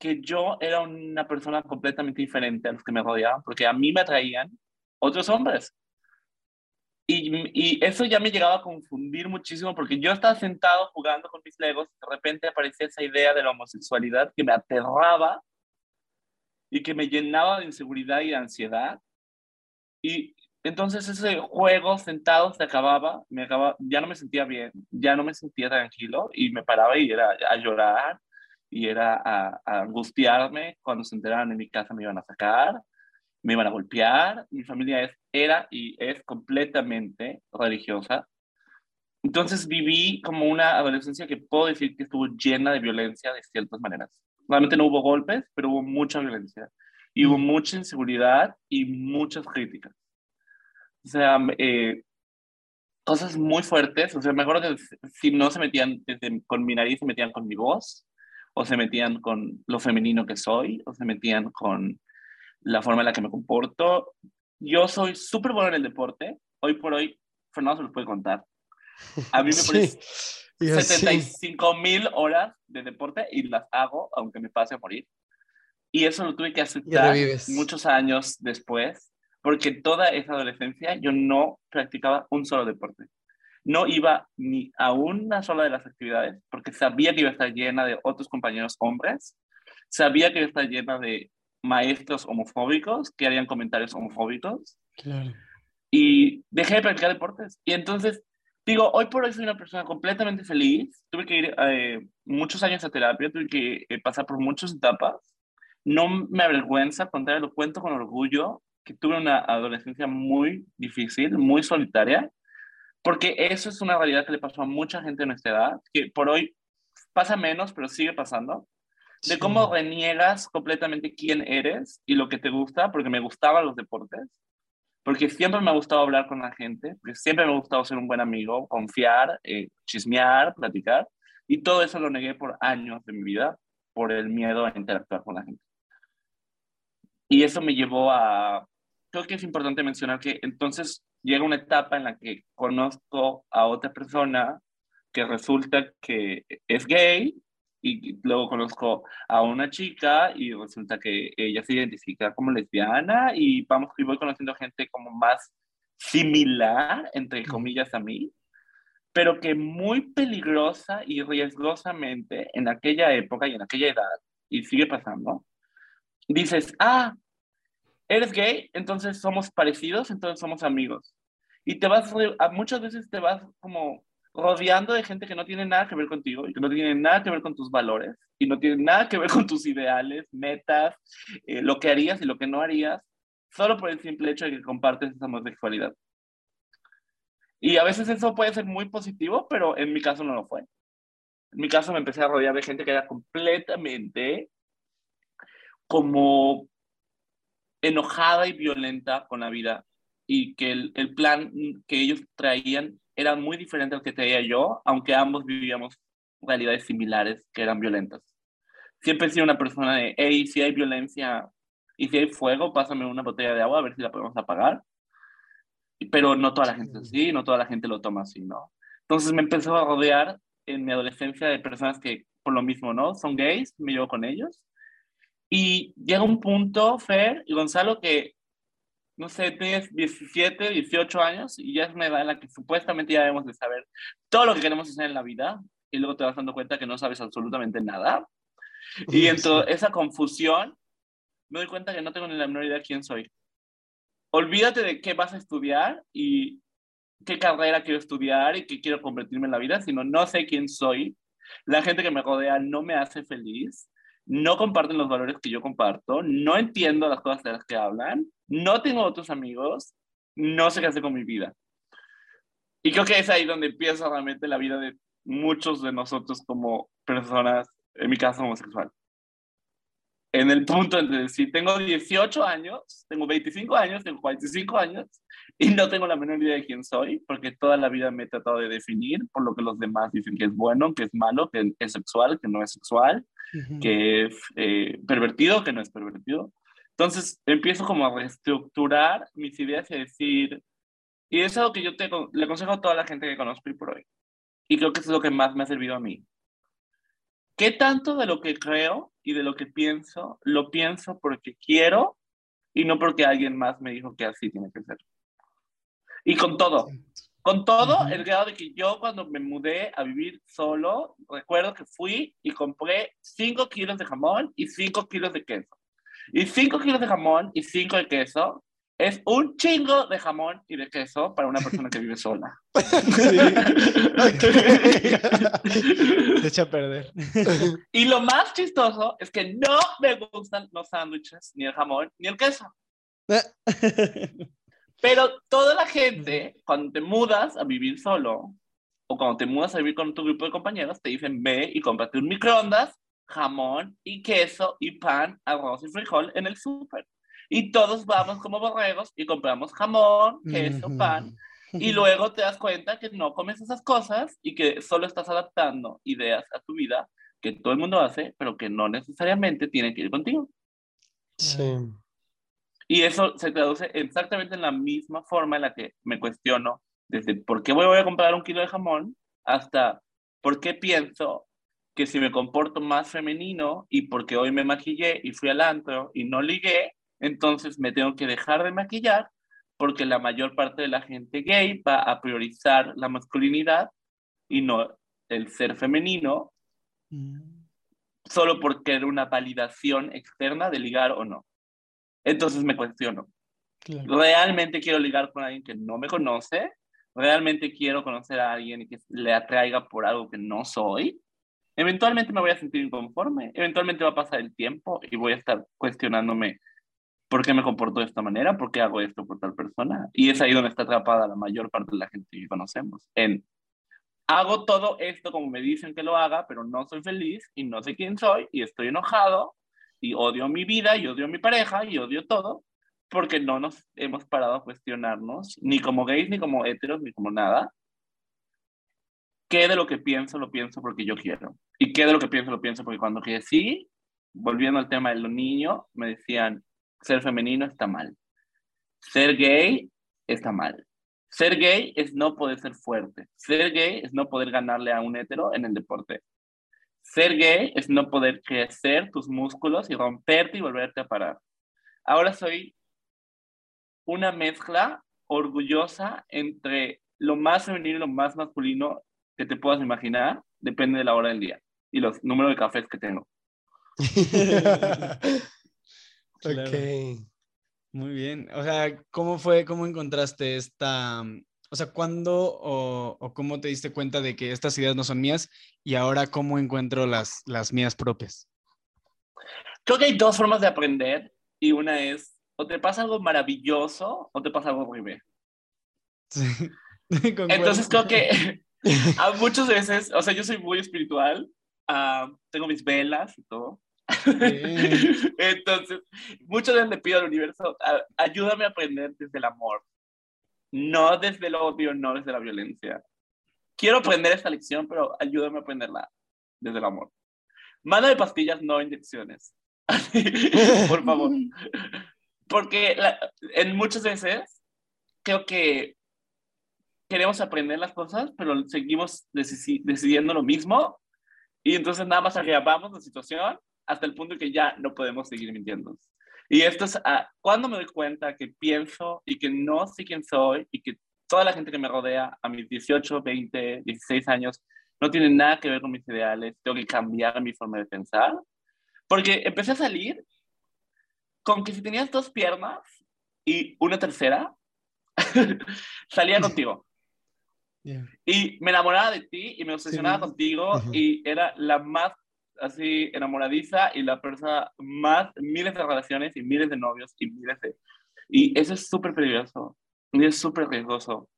que yo era una persona completamente diferente a los que me rodeaban, porque a mí me atraían otros hombres. Y, eso ya me llegaba a confundir muchísimo porque yo estaba sentado jugando con mis legos de repente aparecía esa idea de la homosexualidad que me aterraba y que me llenaba de inseguridad y de ansiedad. Y entonces ese juego sentado se acababa, me acababa, ya no me sentía bien, ya no me sentía tranquilo y me paraba y era a llorar y era a, a angustiarme cuando se enteraban en mi casa me iban a sacar me iban a golpear, mi familia es, era y es completamente religiosa. Entonces viví como una adolescencia que puedo decir que estuvo llena de violencia de ciertas maneras. Realmente no hubo golpes, pero hubo mucha violencia. Y hubo mm. mucha inseguridad y muchas críticas. O sea, eh, cosas muy fuertes. O sea, me acuerdo que si no se metían con mi nariz, se metían con mi voz, o se metían con lo femenino que soy, o se metían con la forma en la que me comporto. Yo soy súper bueno en el deporte. Hoy por hoy, Fernando se lo puede contar. A mí me [LAUGHS] pones 75 mil horas de deporte y las hago aunque me pase a morir. Y eso lo tuve que aceptar muchos años después, porque toda esa adolescencia yo no practicaba un solo deporte. No iba ni a una sola de las actividades, porque sabía que iba a estar llena de otros compañeros hombres, sabía que iba a estar llena de maestros homofóbicos que harían comentarios homofóbicos. Y dejé de practicar deportes. Y entonces, digo, hoy por hoy soy una persona completamente feliz. Tuve que ir eh, muchos años a terapia, tuve que eh, pasar por muchas etapas. No me avergüenza contar, lo cuento con orgullo, que tuve una adolescencia muy difícil, muy solitaria, porque eso es una realidad que le pasó a mucha gente de nuestra edad, que por hoy pasa menos, pero sigue pasando, de cómo reniegas completamente quién eres y lo que te gusta, porque me gustaban los deportes, porque siempre me ha gustado hablar con la gente, porque siempre me ha gustado ser un buen amigo, confiar, eh, chismear, platicar, y todo eso lo negué por años de mi vida, por el miedo a interactuar con la gente. Y eso me llevó a, creo que es importante mencionar que entonces llega una etapa en la que conozco a otra persona que resulta que es gay y luego conozco a una chica y resulta que ella se identifica como lesbiana y vamos y voy conociendo gente como más similar entre comillas a mí pero que muy peligrosa y riesgosamente en aquella época y en aquella edad y sigue pasando dices ah eres gay entonces somos parecidos entonces somos amigos y te vas muchas veces te vas como rodeando de gente que no tiene nada que ver contigo y que no tiene nada que ver con tus valores y no tiene nada que ver con tus ideales, metas, eh, lo que harías y lo que no harías, solo por el simple hecho de que compartes esa homosexualidad. Y a veces eso puede ser muy positivo, pero en mi caso no lo fue. En mi caso me empecé a rodear de gente que era completamente como enojada y violenta con la vida y que el, el plan que ellos traían era muy diferente al que tenía yo, aunque ambos vivíamos realidades similares que eran violentas. Siempre he sido una persona de, hey, si hay violencia y si hay fuego, pásame una botella de agua a ver si la podemos apagar. Pero no toda la gente es así, no toda la gente lo toma así, ¿no? Entonces me empezó a rodear en mi adolescencia de personas que por lo mismo, ¿no? Son gays, me llevo con ellos. Y llega un punto, Fer y Gonzalo, que no sé, tienes 17, 18 años y ya es una edad en la que supuestamente ya debemos de saber todo lo que queremos hacer en la vida y luego te vas dando cuenta que no sabes absolutamente nada. Y en toda esa confusión me doy cuenta que no tengo ni la menor idea de quién soy. Olvídate de qué vas a estudiar y qué carrera quiero estudiar y qué quiero convertirme en la vida, sino no sé quién soy. La gente que me rodea no me hace feliz no comparten los valores que yo comparto, no entiendo las cosas de las que hablan, no tengo otros amigos, no sé qué hacer con mi vida. Y creo que es ahí donde empieza realmente la vida de muchos de nosotros como personas, en mi caso homosexual. En el punto en decir, tengo 18 años, tengo 25 años, tengo 45 años y no tengo la menor idea de quién soy, porque toda la vida me he tratado de definir por lo que los demás dicen que es bueno, que es malo, que es sexual, que no es sexual, que es eh, pervertido, que no es pervertido. Entonces empiezo como a reestructurar mis ideas y a decir, y eso es algo que yo te, le aconsejo a toda la gente que conozco y por hoy. Y creo que es lo que más me ha servido a mí. ¿Qué tanto de lo que creo y de lo que pienso lo pienso porque quiero y no porque alguien más me dijo que así tiene que ser? Y con todo, con todo, el grado de que yo cuando me mudé a vivir solo, recuerdo que fui y compré 5 kilos de jamón y 5 kilos de queso. Y 5 kilos de jamón y 5 de queso es un chingo de jamón y de queso para una persona que vive sola. [LAUGHS] Se echa a perder. [LAUGHS] Y lo más chistoso es que no me gustan los sándwiches, ni el jamón, ni el queso. [LAUGHS] Pero toda la gente, cuando te mudas a vivir solo, o cuando te mudas a vivir con tu grupo de compañeros, te dicen, ve y cómprate un microondas, jamón y queso y pan, arroz y frijol en el súper. Y todos vamos como borregos y compramos jamón, queso, pan. Y [LAUGHS] luego te das cuenta que no comes esas cosas y que solo estás adaptando ideas a tu vida que todo el mundo hace, pero que no necesariamente tienen que ir contigo. Sí. Y eso se traduce exactamente en la misma forma en la que me cuestiono desde por qué voy a comprar un kilo de jamón hasta por qué pienso que si me comporto más femenino y porque hoy me maquillé y fui al antro y no ligué, entonces me tengo que dejar de maquillar porque la mayor parte de la gente gay va a priorizar la masculinidad y no el ser femenino mm. solo porque era una validación externa de ligar o no. Entonces me cuestiono. ¿Realmente quiero ligar con alguien que no me conoce? realmente quiero conocer a alguien que le atraiga por algo que no soy, eventualmente me voy a sentir inconforme, eventualmente va a pasar el tiempo y voy a estar cuestionándome por qué me comporto de esta manera, por qué hago esto por tal persona. Y es ahí donde está atrapada la mayor parte de la gente que conocemos, en hago todo esto como me dicen que lo haga, pero no soy feliz y no sé quién soy y estoy enojado y odio mi vida y odio mi pareja y odio todo porque no nos hemos parado a cuestionarnos, ni como gays, ni como heteros, ni como nada. ¿Qué de lo que pienso lo pienso porque yo quiero? ¿Y qué de lo que pienso lo pienso porque cuando crecí, volviendo al tema de los niños, me decían, ser femenino está mal. Ser gay está mal. Ser gay es no poder ser fuerte. Ser gay es no poder ganarle a un hetero en el deporte. Ser gay es no poder crecer tus músculos y romperte y volverte a parar. Ahora soy una mezcla orgullosa entre lo más femenino y lo más masculino que te puedas imaginar, depende de la hora del día y los números de cafés que tengo. [LAUGHS] ok. Muy bien. O sea, ¿cómo fue, cómo encontraste esta, o sea, cuándo o, o, cómo te diste cuenta de que estas ideas no son mías y ahora cómo encuentro las, las mías propias? Creo que hay dos formas de aprender y una es o te pasa algo maravilloso o te pasa algo horrible. Sí. [LAUGHS] Entonces creo que [LAUGHS] [LAUGHS] a muchas veces, o sea, yo soy muy espiritual, uh, tengo mis velas y todo, [LAUGHS] Entonces, muchas veces le pido al universo, ayúdame a aprender desde el amor, no desde el odio, no desde la violencia. Quiero aprender esta lección, pero ayúdame a aprenderla desde el amor. Mándame pastillas, no inyecciones. [LAUGHS] Por favor. Porque en muchas veces creo que queremos aprender las cosas, pero seguimos decidiendo lo mismo y entonces nada más agravamos la situación hasta el punto que ya no podemos seguir mintiendo. Y esto es ah, cuando me doy cuenta que pienso y que no sé quién soy y que toda la gente que me rodea a mis 18, 20, 16 años no tiene nada que ver con mis ideales, tengo que cambiar mi forma de pensar. Porque empecé a salir con que si tenías dos piernas y una tercera, [LAUGHS] salía [LAUGHS] contigo. Y me enamoraba de ti y me obsesionaba contigo y era la más así enamoradiza y la persona más, miles de relaciones y miles de novios y miles de... Y eso es súper peligroso y es súper riesgoso.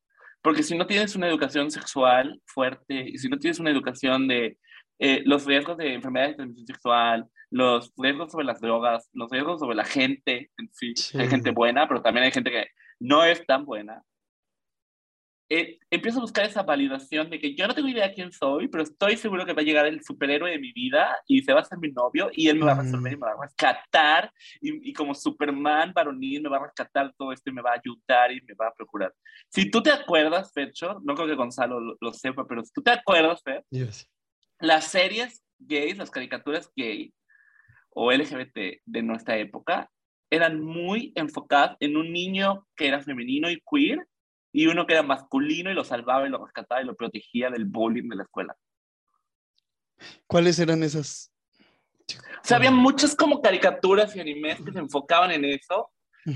Porque si no tienes una educación sexual fuerte y si no tienes una educación de eh, los riesgos de enfermedades de transmisión sexual, los riesgos sobre las drogas, los riesgos sobre la gente en sí. Hay gente buena, pero también hay gente que no es tan buena eh, empiezo a buscar esa validación de que yo no tengo idea quién soy, pero estoy seguro que va a llegar el superhéroe de mi vida y se va a ser mi novio y él me va a resolver y me va a rescatar y, como Superman varonil me va a rescatar todo esto y me va a ayudar y me va a procurar. Si tú te acuerdas, Fecho, no creo que Gonzalo lo, sepa, pero si tú te acuerdas, Fer, las series gays, las caricaturas gay o LGBT de nuestra época eran muy enfocadas en un niño que era femenino y queer y uno que era masculino y lo salvaba y lo rescataba y lo protegía del bullying de la escuela. ¿Cuáles eran esas? O sea, había muchas como caricaturas y animes que se enfocaban en eso.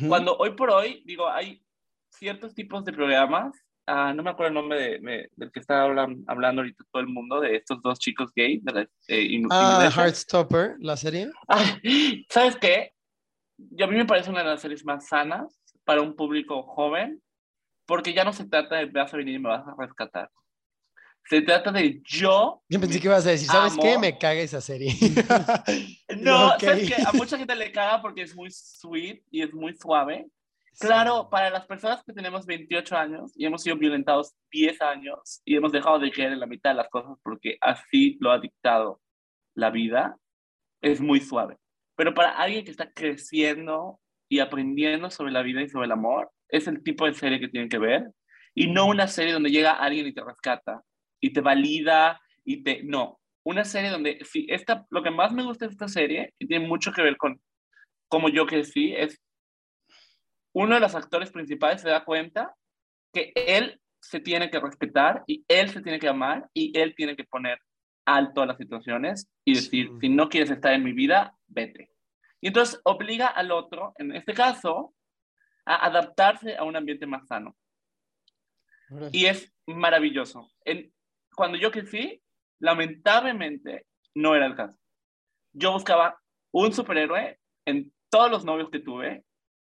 Cuando hoy por hoy, digo, hay ciertos tipos de programas, ah, no me acuerdo el nombre de, del que está hablando, hablando ahorita todo el mundo, de estos dos chicos gay. De eh, ah, Heartstopper, la serie. ¿Sabes qué? Yo, a mí me parece una de las series más sanas para un público joven porque ya no se trata de vas a venir y me vas a rescatar. Se trata de yo. Yo pensé que ibas a decir, ¿sabes qué? Me caga esa serie. [LAUGHS] no, [LAUGHS] ¿sabes qué? A mucha gente le caga porque es muy sweet y es muy suave. Claro, para las personas que tenemos 28 años y hemos sido violentados 10 años y hemos dejado de creer en la mitad de las cosas porque así lo ha dictado la vida, es muy suave. Pero para alguien que está creciendo y aprendiendo sobre la vida y sobre el amor, es el tipo de serie que tienen que ver y no una serie donde llega alguien y te rescata y te valida y te no. Una serie donde esta lo que más me gusta de esta serie y tiene mucho que ver con como yo crecí es uno de los actores principales se da cuenta que él se tiene que respetar y él se tiene que amar y él tiene que poner alto a las situaciones y decir si no quieres estar en mi vida vete y entonces obliga al otro en este caso a adaptarse a un ambiente más sano. Y es maravilloso. En, cuando yo crecí, lamentablemente no era el caso. Yo buscaba un superhéroe en todos los novios que tuve,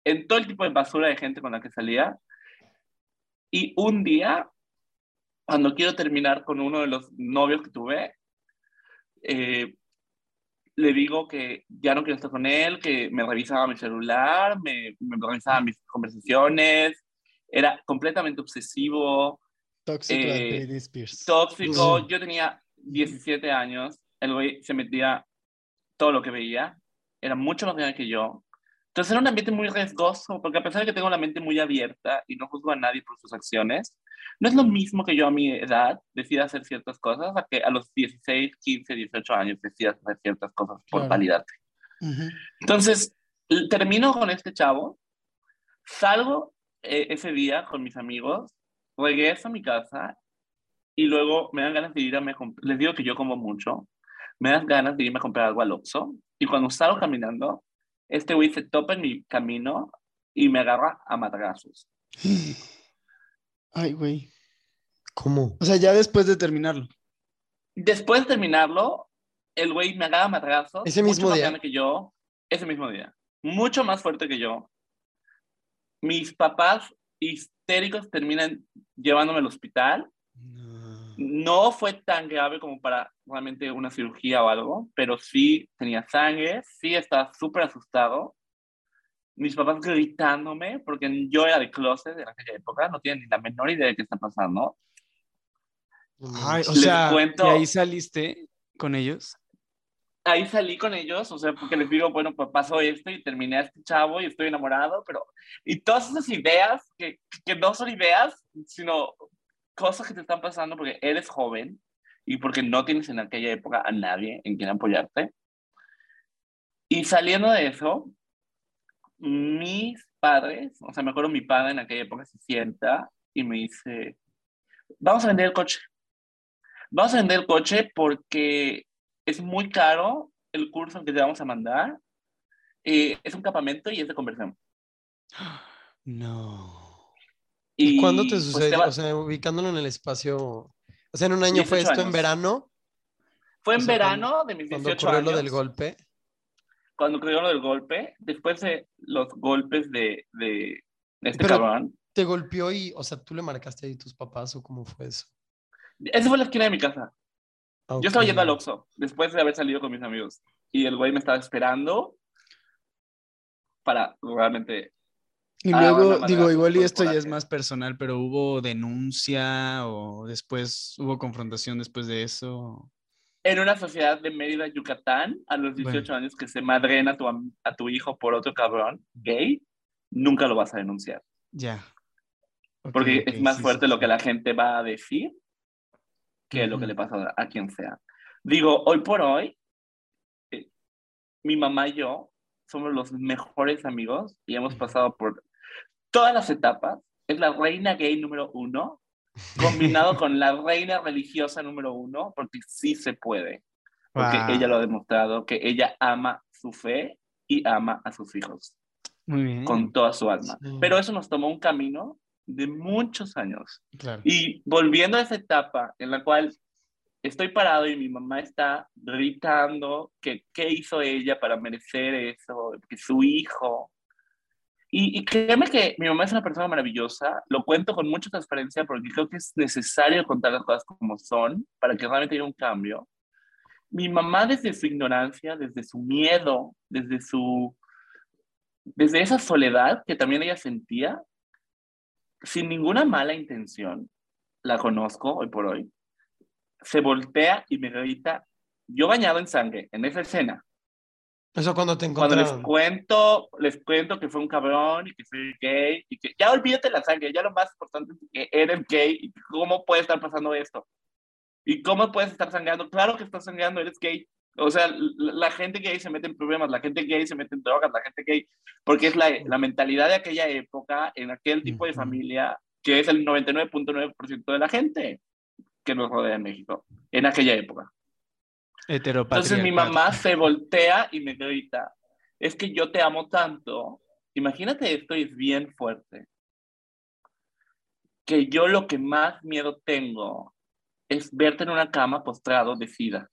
en todo el tipo de basura de gente con la que salía. Y un día, cuando quiero terminar con uno de los novios que tuve, eh, le digo que ya no quiero estar con él, que me revisaba mi celular, me, me revisaba mis conversaciones, era completamente obsesivo. Tóxico, Eh. Tóxico, Mm. yo tenía 17 años, el güey se metía todo lo que veía, era mucho más grande que yo. Entonces era un ambiente muy riesgoso, porque a pesar de que tengo la mente muy abierta y no juzgo a nadie por sus acciones, no es lo mismo que yo a mi edad decida hacer ciertas cosas a que a los 16, 15, 18 años decidas hacer ciertas cosas por Claro. validarte. Entonces, termino con este chavo, salgo eh, ese día con mis amigos, regreso a mi casa y luego me dan ganas de irme a comp- Les digo que yo como mucho, me dan ganas de irme a comprar algo al Oxxo y cuando salgo caminando, este güey se topa en mi camino y me agarra a madrazos. [LAUGHS] Ay, güey. ¿Cómo? O sea, ya después de terminarlo. Después de terminarlo, el güey me agarra a madrazos. ¿Ese mucho mismo más día? grande que yo, ese mismo día. Mucho más fuerte que yo. Mis papás histéricos terminan llevándome al hospital. No. No fue tan grave como para realmente una cirugía o algo, pero sí tenía sangre, sí estaba súper asustado. Mis papás gritándome, porque yo era de closet en aquella época, no tienen ni la menor idea de qué está pasando. Ay, o. Les sea, cuento- ¿y ahí saliste con ellos? ahí salí con ellos, o sea, porque les digo, bueno, pues pasó esto y terminé a este chavo y estoy enamorado, pero... Y todas esas ideas, que, que no son ideas, sino cosas que te están pasando porque eres joven y porque no tienes en aquella época a nadie en quien apoyarte. Y saliendo de eso, mis padres, o sea, me acuerdo mi padre en aquella época se sienta y me dice, vamos a vender el coche. Vamos a vender el coche porque es muy caro el curso que te vamos a mandar. Eh, es un campamento y es de conversión. No. ¿Y cuándo te pues, sucedió? va- O sea, ubicándolo en el espacio. O sea, en un año fue 18 esto en años. verano, fue o en sea, verano de mis cuando 18 ocurrió años. lo del golpe. Cuando ocurrió lo del golpe. Después de los golpes de, de este Pero- cabrón. ¿Te golpeó y, o sea, tú le marcaste ahí a tus papás o cómo fue eso? Esa fue la esquina de mi casa. Ah, Yo estaba yendo al Oxxo después de haber salido con mis amigos. Y el güey me estaba esperando para realmente Y Ah, luego, digo, igual y esto ya es más personal, pero hubo denuncia o después hubo confrontación después de eso. En una sociedad de Mérida, Yucatán, a los 18 años que se madren a tu, am- a tu hijo por otro cabrón gay, nunca lo vas a denunciar. Ya. Porque es más sí, sí, fuerte lo que la gente va a decir que lo que le pasa a, quien sea. Digo, hoy por hoy, eh, mi mamá y yo somos los mejores amigos y hemos pasado por todas las etapas. Es la reina gay número uno, combinado [LAUGHS] con la reina religiosa número uno, porque sí se puede. Porque Wow. ella lo ha demostrado, que ella ama su fe y ama a sus hijos Muy bien. con toda su alma. Sí. Pero eso nos tomó un camino de muchos años. Claro. Y volviendo a esa etapa en la cual estoy parado y mi mamá está gritando que qué hizo ella para merecer eso, que su hijo. Y, y créeme que mi mamá es una persona maravillosa, lo cuento con mucha transparencia porque creo que es necesario contar las cosas como son para que realmente haya un cambio. Mi mamá desde su ignorancia, desde su miedo, desde su desde esa soledad que también ella sentía, sin ninguna mala intención, la conozco hoy por hoy, se voltea y me grita, yo bañado en sangre, en esa escena, Eso cuando te cuando les encontraron. cuento, les cuento que fue un cabrón y que soy gay y que ya olvídate la sangre, ya lo más importante es que eres gay y cómo puede estar pasando esto. ¿Y cómo puedes estar sangrando? Claro que estás sangrando, eres gay. O sea, la, la gente gay se mete en problemas, la gente gay se mete en drogas, la gente gay, porque es la, la mentalidad de aquella época, en aquel tipo de familia, que es el 99.9% de la gente que nos rodea en México, en aquella época. Entonces mi mamá se voltea y me grita, es que yo te amo tanto. Imagínate esto es bien fuerte. que yo lo que más miedo tengo es verte en una cama postrado de sida.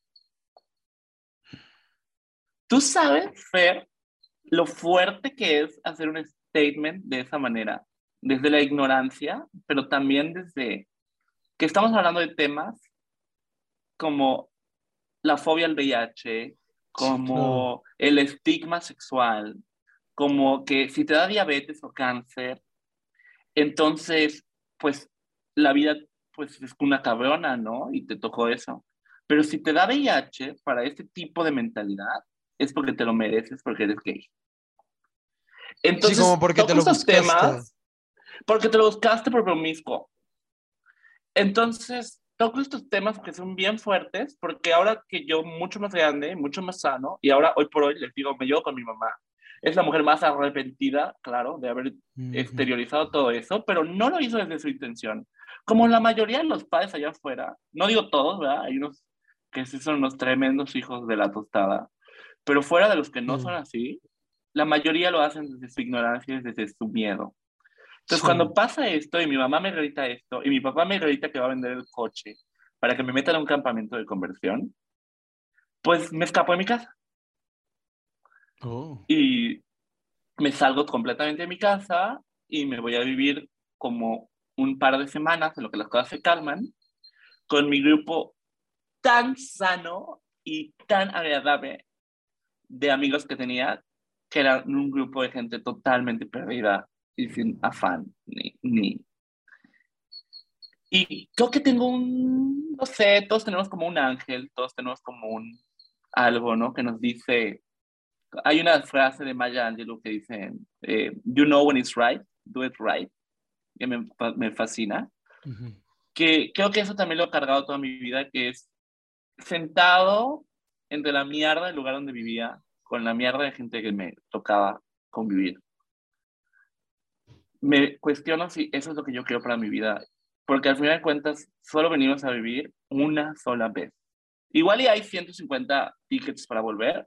Tú sabes, Fer, lo fuerte que es hacer un statement de esa manera, desde la ignorancia, pero también desde que estamos hablando de temas como la fobia al VIH, como el estigma sexual, como que si te da diabetes o cáncer, entonces, pues la vida pues es una cabrona, ¿no? Y te tocó eso. Pero si te da VIH para este tipo de mentalidad, es porque te lo mereces, porque eres gay. Entonces, sí, como porque te lo buscaste. Temas, porque te lo buscaste por promiscuo. Entonces, toco estos temas que son bien fuertes, porque ahora que yo mucho más grande, mucho más sano, y ahora hoy por hoy les digo, me llevo con mi mamá. Es la mujer más arrepentida, claro, de haber exteriorizado todo eso, pero no lo hizo desde su intención. Como la mayoría de los padres allá afuera, no digo todos, ¿verdad? Hay unos que sí son unos tremendos hijos de la tostada, pero fuera de los que no son así, la mayoría lo hacen desde su ignorancia, desde su miedo. Entonces, cuando pasa esto y mi mamá me grita esto y mi papá me grita que va a vender el coche para que me metan a un campamento de conversión, pues me escapo de mi casa. Oh. Y me salgo completamente de mi casa y me voy a vivir como un par de semanas en lo que las cosas se calman con mi grupo tan sano y tan agradable de amigos que tenía, que era un grupo de gente totalmente perdida y sin afán, ni, ni. Y creo que tengo un, no sé, todos tenemos como un ángel, todos tenemos como un algo, ¿no? Que nos dice, hay una frase de Maya Angelou que dice, eh, you know when it's right, do it right, que me, me fascina. Que creo que eso también lo he cargado toda mi vida, que es sentado entre la mierda del lugar donde vivía, con la mierda de gente que me tocaba convivir me cuestiono si eso es lo que yo quiero para mi vida, porque al final de cuentas solo venimos a vivir una sola vez. Igual y hay 150 tickets para volver,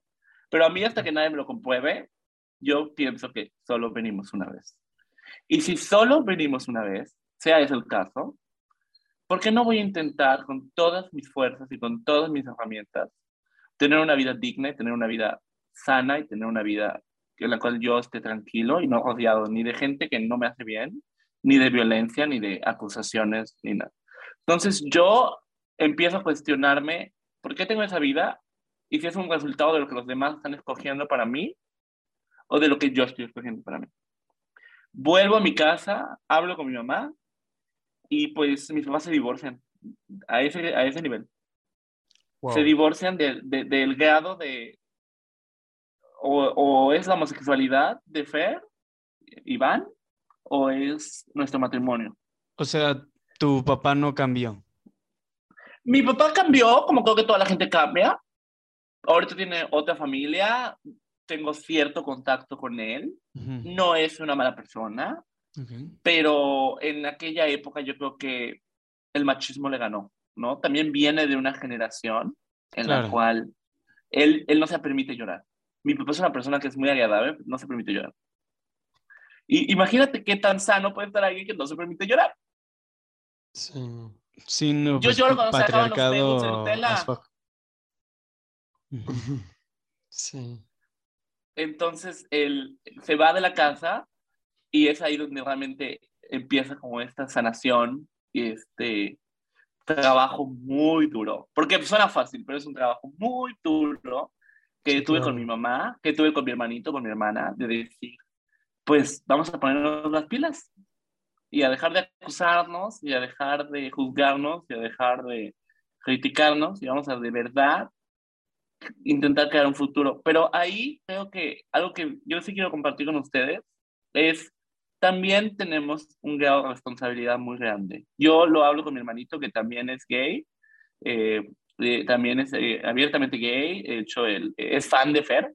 pero a mí hasta que nadie me lo compruebe, yo pienso que solo venimos una vez. Y si solo venimos una vez, sea ese el caso, ¿por qué no voy a intentar con todas mis fuerzas y con todas mis herramientas tener una vida digna y tener una vida sana y tener una vida en la cual yo esté tranquilo y no rodeado ni de gente que no me hace bien, ni de violencia, ni de acusaciones, ni nada. Entonces yo empiezo a cuestionarme por qué tengo esa vida y si es un resultado de lo que los demás están escogiendo para mí o de lo que yo estoy escogiendo para mí. Vuelvo a mi casa, hablo con mi mamá y pues mis papás se divorcian a ese, a ese nivel. Se divorcian del grado de, o, es la homosexualidad de Fer, Iván, o es nuestro matrimonio. O sea, tu papá no cambió. Mi papá cambió, como creo que toda la gente cambia. Ahorita tiene otra familia, tengo cierto contacto con él. No es una mala persona, pero en aquella época yo creo que el machismo le ganó, ¿no? También viene de una generación en la cual él, él no se permite llorar mi papá es una persona que es muy agradable, no se permite llorar. Y imagínate qué tan sano puede estar alguien que no se permite llorar. Sí. sí no, Yo pues, lloro cuando se acaban los pedos en tela. Sí. Entonces él se va de la casa y es ahí donde realmente empieza como esta sanación y este trabajo muy duro. Porque suena fácil, pero es un trabajo muy duro que tuve con mi mamá, que tuve con mi hermanito, con mi hermana, de decir, pues vamos a ponernos las pilas y a dejar de acusarnos y a dejar de juzgarnos y a dejar de criticarnos y vamos a de verdad intentar crear un futuro. Pero ahí creo que algo que yo sí quiero compartir con ustedes es también tenemos un grado de responsabilidad muy grande. Yo lo hablo con mi hermanito que también es gay. Eh, también es eh, abiertamente gay, de hecho, él es fan de Fer,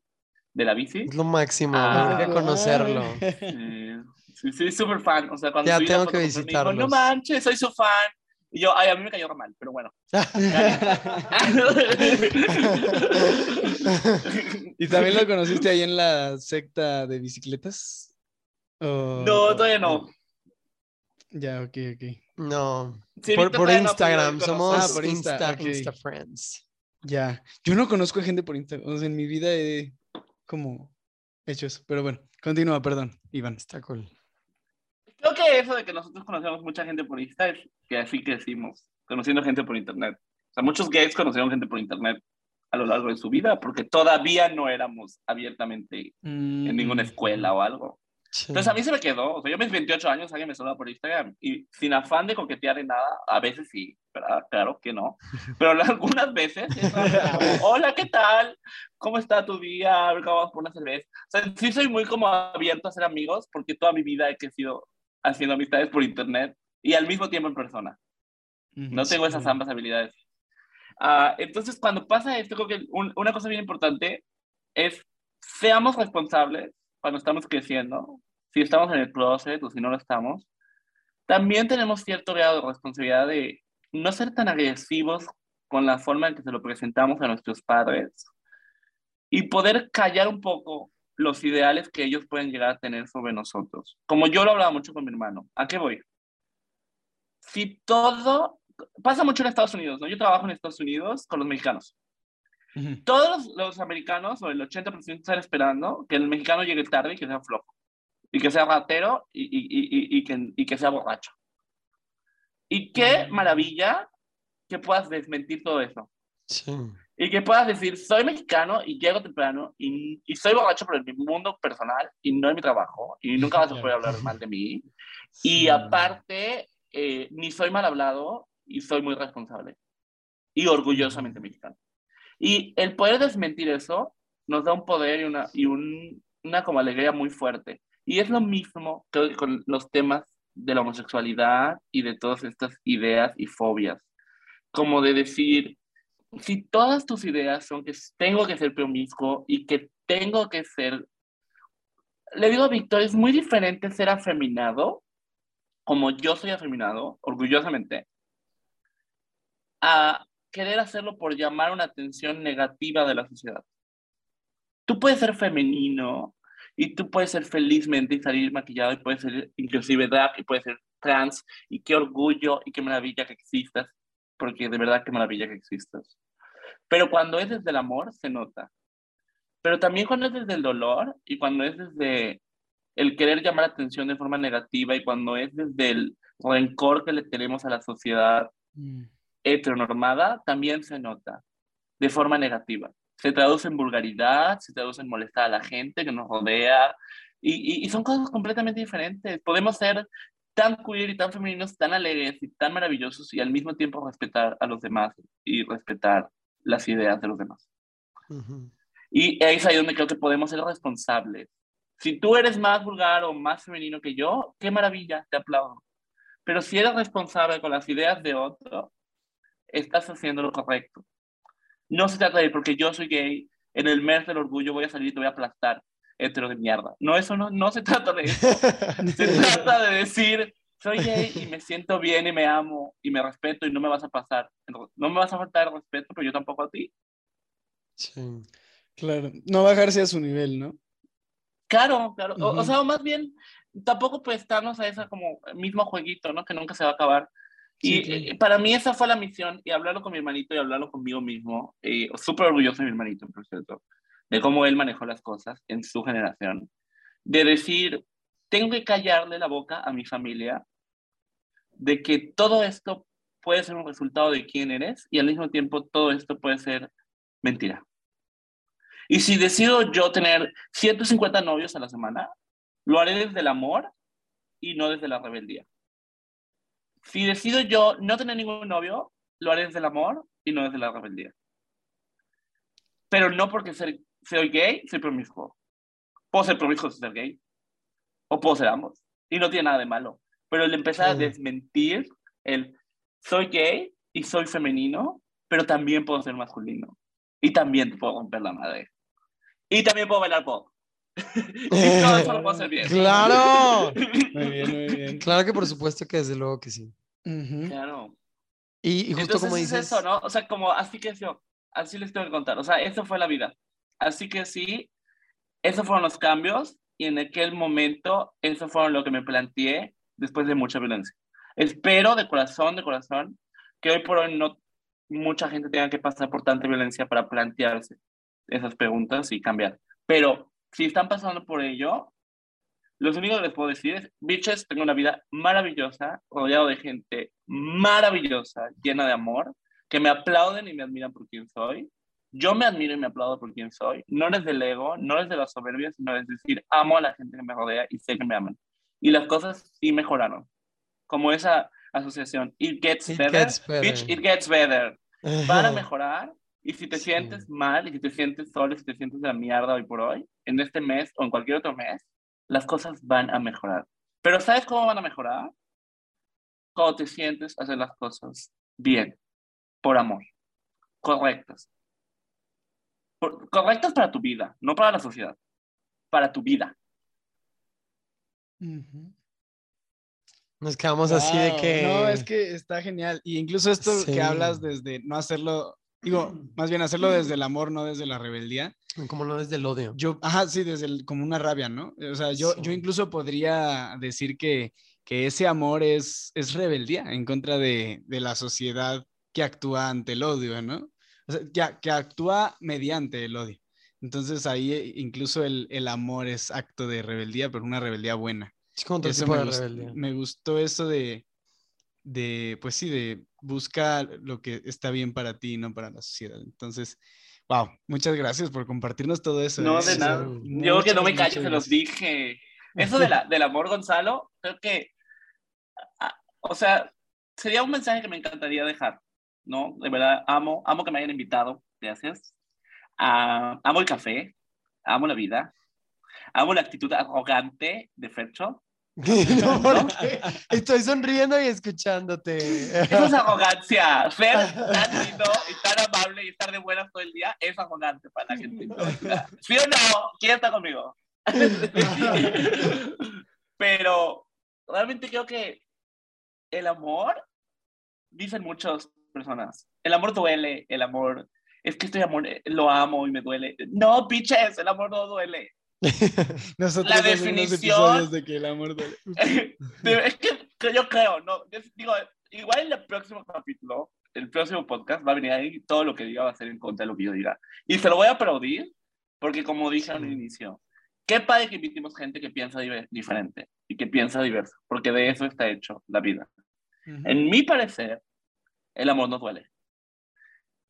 de la bici. Es lo máximo, ah, conocerlo. sí, sí, súper fan. O sea, cuando ya tengo que visitarlo. no manches, soy su fan. Y yo, ay, a mí me cayó mal, pero bueno. [LAUGHS] [LAUGHS] ¿Y también lo conociste ahí en la secta de bicicletas? No, todavía no. Ya, ok, ok. No, Sí, por, no Instagram, somos. Ah, por Insta, Insta, Friends. Ya. Yo no conozco a gente por Instagram. O sea, en mi vida he como hecho eso. Pero bueno, continúa, perdón, Iván. Está cool. Creo que eso de que nosotros conocemos mucha gente por Insta es que así crecimos, conociendo gente por Internet. O sea, muchos gays conocieron gente por Internet a lo largo de su vida porque todavía no éramos abiertamente en ninguna Mm, escuela o algo. Sí. Entonces a mí se me quedó, o sea, yo a mis 28 años alguien me saluda por Instagram y sin afán de coquetear ni nada, a veces sí, ¿verdad? Claro que no, pero [LAUGHS] algunas veces [LAUGHS] hola, ¿qué tal? ¿Cómo está tu día? A ver, Vamos por una cerveza. O sea, sí soy muy como abierto a ser amigos porque toda mi vida he crecido haciendo amistades por internet y al mismo tiempo en persona. No tengo esas ambas habilidades. Ah, entonces, cuando pasa esto, creo que un- una cosa bien importante es seamos responsables cuando estamos creciendo. Si estamos en el closet o si no lo estamos, también tenemos cierto grado de responsabilidad de no ser tan agresivos con la forma en que se lo presentamos a nuestros padres y poder callar un poco los ideales que ellos pueden llegar a tener sobre nosotros. Como yo lo hablaba mucho con mi hermano. ¿A qué voy? Si todo pasa mucho en Estados Unidos, ¿no? Yo trabajo en Estados Unidos con los mexicanos. Todos los, los americanos, o el 80% están esperando que el mexicano llegue tarde y que sea flojo. Y que sea ratero y, y, y, y, que, y que sea borracho. Y qué maravilla que puedas desmentir todo eso. Sí. Y que puedas decir, soy mexicano y llego temprano y, y soy borracho, pero en mi mundo personal y no en mi trabajo. Y nunca vas a poder hablar mal de mí. Y Sí. aparte, eh, ni soy mal hablado y soy muy responsable. Y orgullosamente mexicano. Y el poder desmentir eso nos da un poder y una, y un, una como alegría muy fuerte. Y es lo mismo creo que con los temas de la homosexualidad y de todas estas ideas y fobias. Como de decir, si todas tus ideas son que tengo que ser promiscuo y que tengo que ser... Le digo a Víctor, es muy diferente ser afeminado, como yo soy afeminado, orgullosamente, a querer hacerlo por llamar una atención negativa de la sociedad. Tú puedes ser femenino y tú puedes ser felizmente y salir maquillado y puedes ser inclusive drag y puedes ser trans y qué orgullo y qué maravilla que existas, porque de verdad qué maravilla que existas. Pero cuando es desde el amor se nota. Pero también cuando es desde el dolor y cuando es desde el querer llamar la atención de forma negativa y cuando es desde el rencor que le tenemos a la sociedad Mm. heteronormada también se nota de forma negativa. Se traduce en vulgaridad, se traduce en molestar a la gente que nos rodea y, y, y son cosas completamente diferentes. Podemos ser tan queer y tan femeninos, tan alegres y tan maravillosos y al mismo tiempo respetar a los demás y respetar las ideas de los demás. Ujú. Y es ahí donde creo que podemos ser responsables. Si tú eres más vulgar o más femenino que yo, qué maravilla, te aplaudo. Pero si eres responsable con las ideas de otro, estás haciendo lo correcto. No se trata de porque yo soy gay, en el mes del orgullo voy a salir y te voy a aplastar, hetero de mierda. No, eso no, no se trata de eso. [LAUGHS] Se trata de decir, soy gay y me siento bien y me amo y me respeto y no me vas a pasar. No me vas a faltar el respeto, pero yo tampoco a ti. Sí. Claro, no bajarse a su nivel, ¿no? Claro, claro. O, o Ujú. sea, o más bien, tampoco prestarnos a ese como mismo jueguito, ¿no? Que nunca se va a acabar. Y eh, para mí esa fue la misión, y hablarlo con mi hermanito y hablarlo conmigo mismo. Y súper orgulloso de mi hermanito, por cierto, de cómo él manejó las cosas en su generación. De decir, tengo que callarle la boca a mi familia de que todo esto puede ser un resultado de quién eres y al mismo tiempo todo esto puede ser mentira. Y si decido yo tener 150 novios a la semana, lo haré desde el amor y no desde la rebeldía. Si decido yo no tener ningún novio, lo haré desde el amor y no desde la rebeldía. Pero no porque ser, soy gay, soy promiscuo. Puedo ser promiscuo sin ser gay. O puedo ser ambos. Y no tiene nada de malo. Pero el empezar a Sí. desmentir el soy gay y soy femenino, pero también puedo ser masculino. Y también puedo romper la madre. Y también puedo bailar pop. [LAUGHS] y todo eso lo puedo [LAUGHS] hacer bien. ¡Claro! [LAUGHS] Muy bien, muy bien. Claro que por supuesto que desde luego que sí. Claro. Y, y justo Entonces como es dices, eso, ¿no? O sea, como así que yo, así les tengo que contar. O sea, eso fue la vida. Así que sí, esos fueron los cambios y en aquel momento, eso fueron lo que me planteé después de mucha violencia. Espero de corazón, de corazón, que hoy por hoy no mucha gente tenga que pasar por tanta violencia para plantearse esas preguntas y cambiar. Pero si están pasando por ello, lo único que les puedo decir es, bitches, tengo una vida maravillosa, rodeado de gente maravillosa, llena de amor, que me aplauden y me admiran por quien soy. Yo me admiro y me aplaudo por quien soy. No es del ego, no es de la soberbia, sino es decir, amo a la gente que me rodea y sé que me aman. Y las cosas sí mejoraron. Como esa asociación, it gets, better, bitch, it gets better. Van a mejorar y si te sientes mal y si te sientes solo, si te sientes de la mierda hoy por hoy, en este mes o en cualquier otro mes, las cosas van a mejorar. Pero ¿sabes cómo van a mejorar? Cuando te sientes hacer las cosas bien, por amor, correctas. correctas para tu vida, no para la sociedad, para tu vida. Nos quedamos así de que... No, es que está genial. Y incluso esto que hablas desde no hacerlo, digo, más bien hacerlo desde el amor, no desde la rebeldía. Como no desde el odio. Yo, ajá, sí, desde el, como una rabia, ¿no? O sea, yo, yo incluso podría decir que, que ese amor es, es rebeldía en contra de, de la sociedad que actúa ante el odio, ¿no? O sea, que, que actúa mediante el odio. Entonces ahí eh, incluso el, el amor es acto de rebeldía, pero una rebeldía buena. eso me, gustó, me gustó eso de, de, pues sí, de buscar lo que está bien para ti, no para la sociedad. Entonces, wow, muchas gracias por compartirnos todo eso. No, ¿eh? de nada. Yo que no me callo, se los dije. Eso de la, del amor, Gonzalo, creo que, o sea, sería un mensaje que me encantaría dejar, ¿no? De verdad, amo, amo que me hayan invitado, gracias. Ah, amo el café, amo la vida, amo la actitud arrogante de Fercho. [LAUGHS] Estoy sonriendo y escuchándote. Eso es arrogancia. Ser tan lindo y tan amable y estar de buenas todo el día es arrogante para la gente. ¿Sí o no? ¿Quién está conmigo? [LAUGHS] Pero realmente creo que el amor, dicen muchas personas, el amor duele, el amor, es que estoy amor, lo amo y me duele. No, bitches, el amor no duele. [LAUGHS] Nosotros la definición de que el amor duele. [LAUGHS] es que, yo creo, no, digo, igual en el próximo capítulo, el próximo podcast va a venir ahí todo lo que diga va a ser en contra de lo que yo diga. Y se lo voy a aplaudir porque como dije al inicio, qué padre que invitemos gente que piensa diferente y que piensa diverso, porque de eso está hecho la vida. En mi parecer, el amor no duele.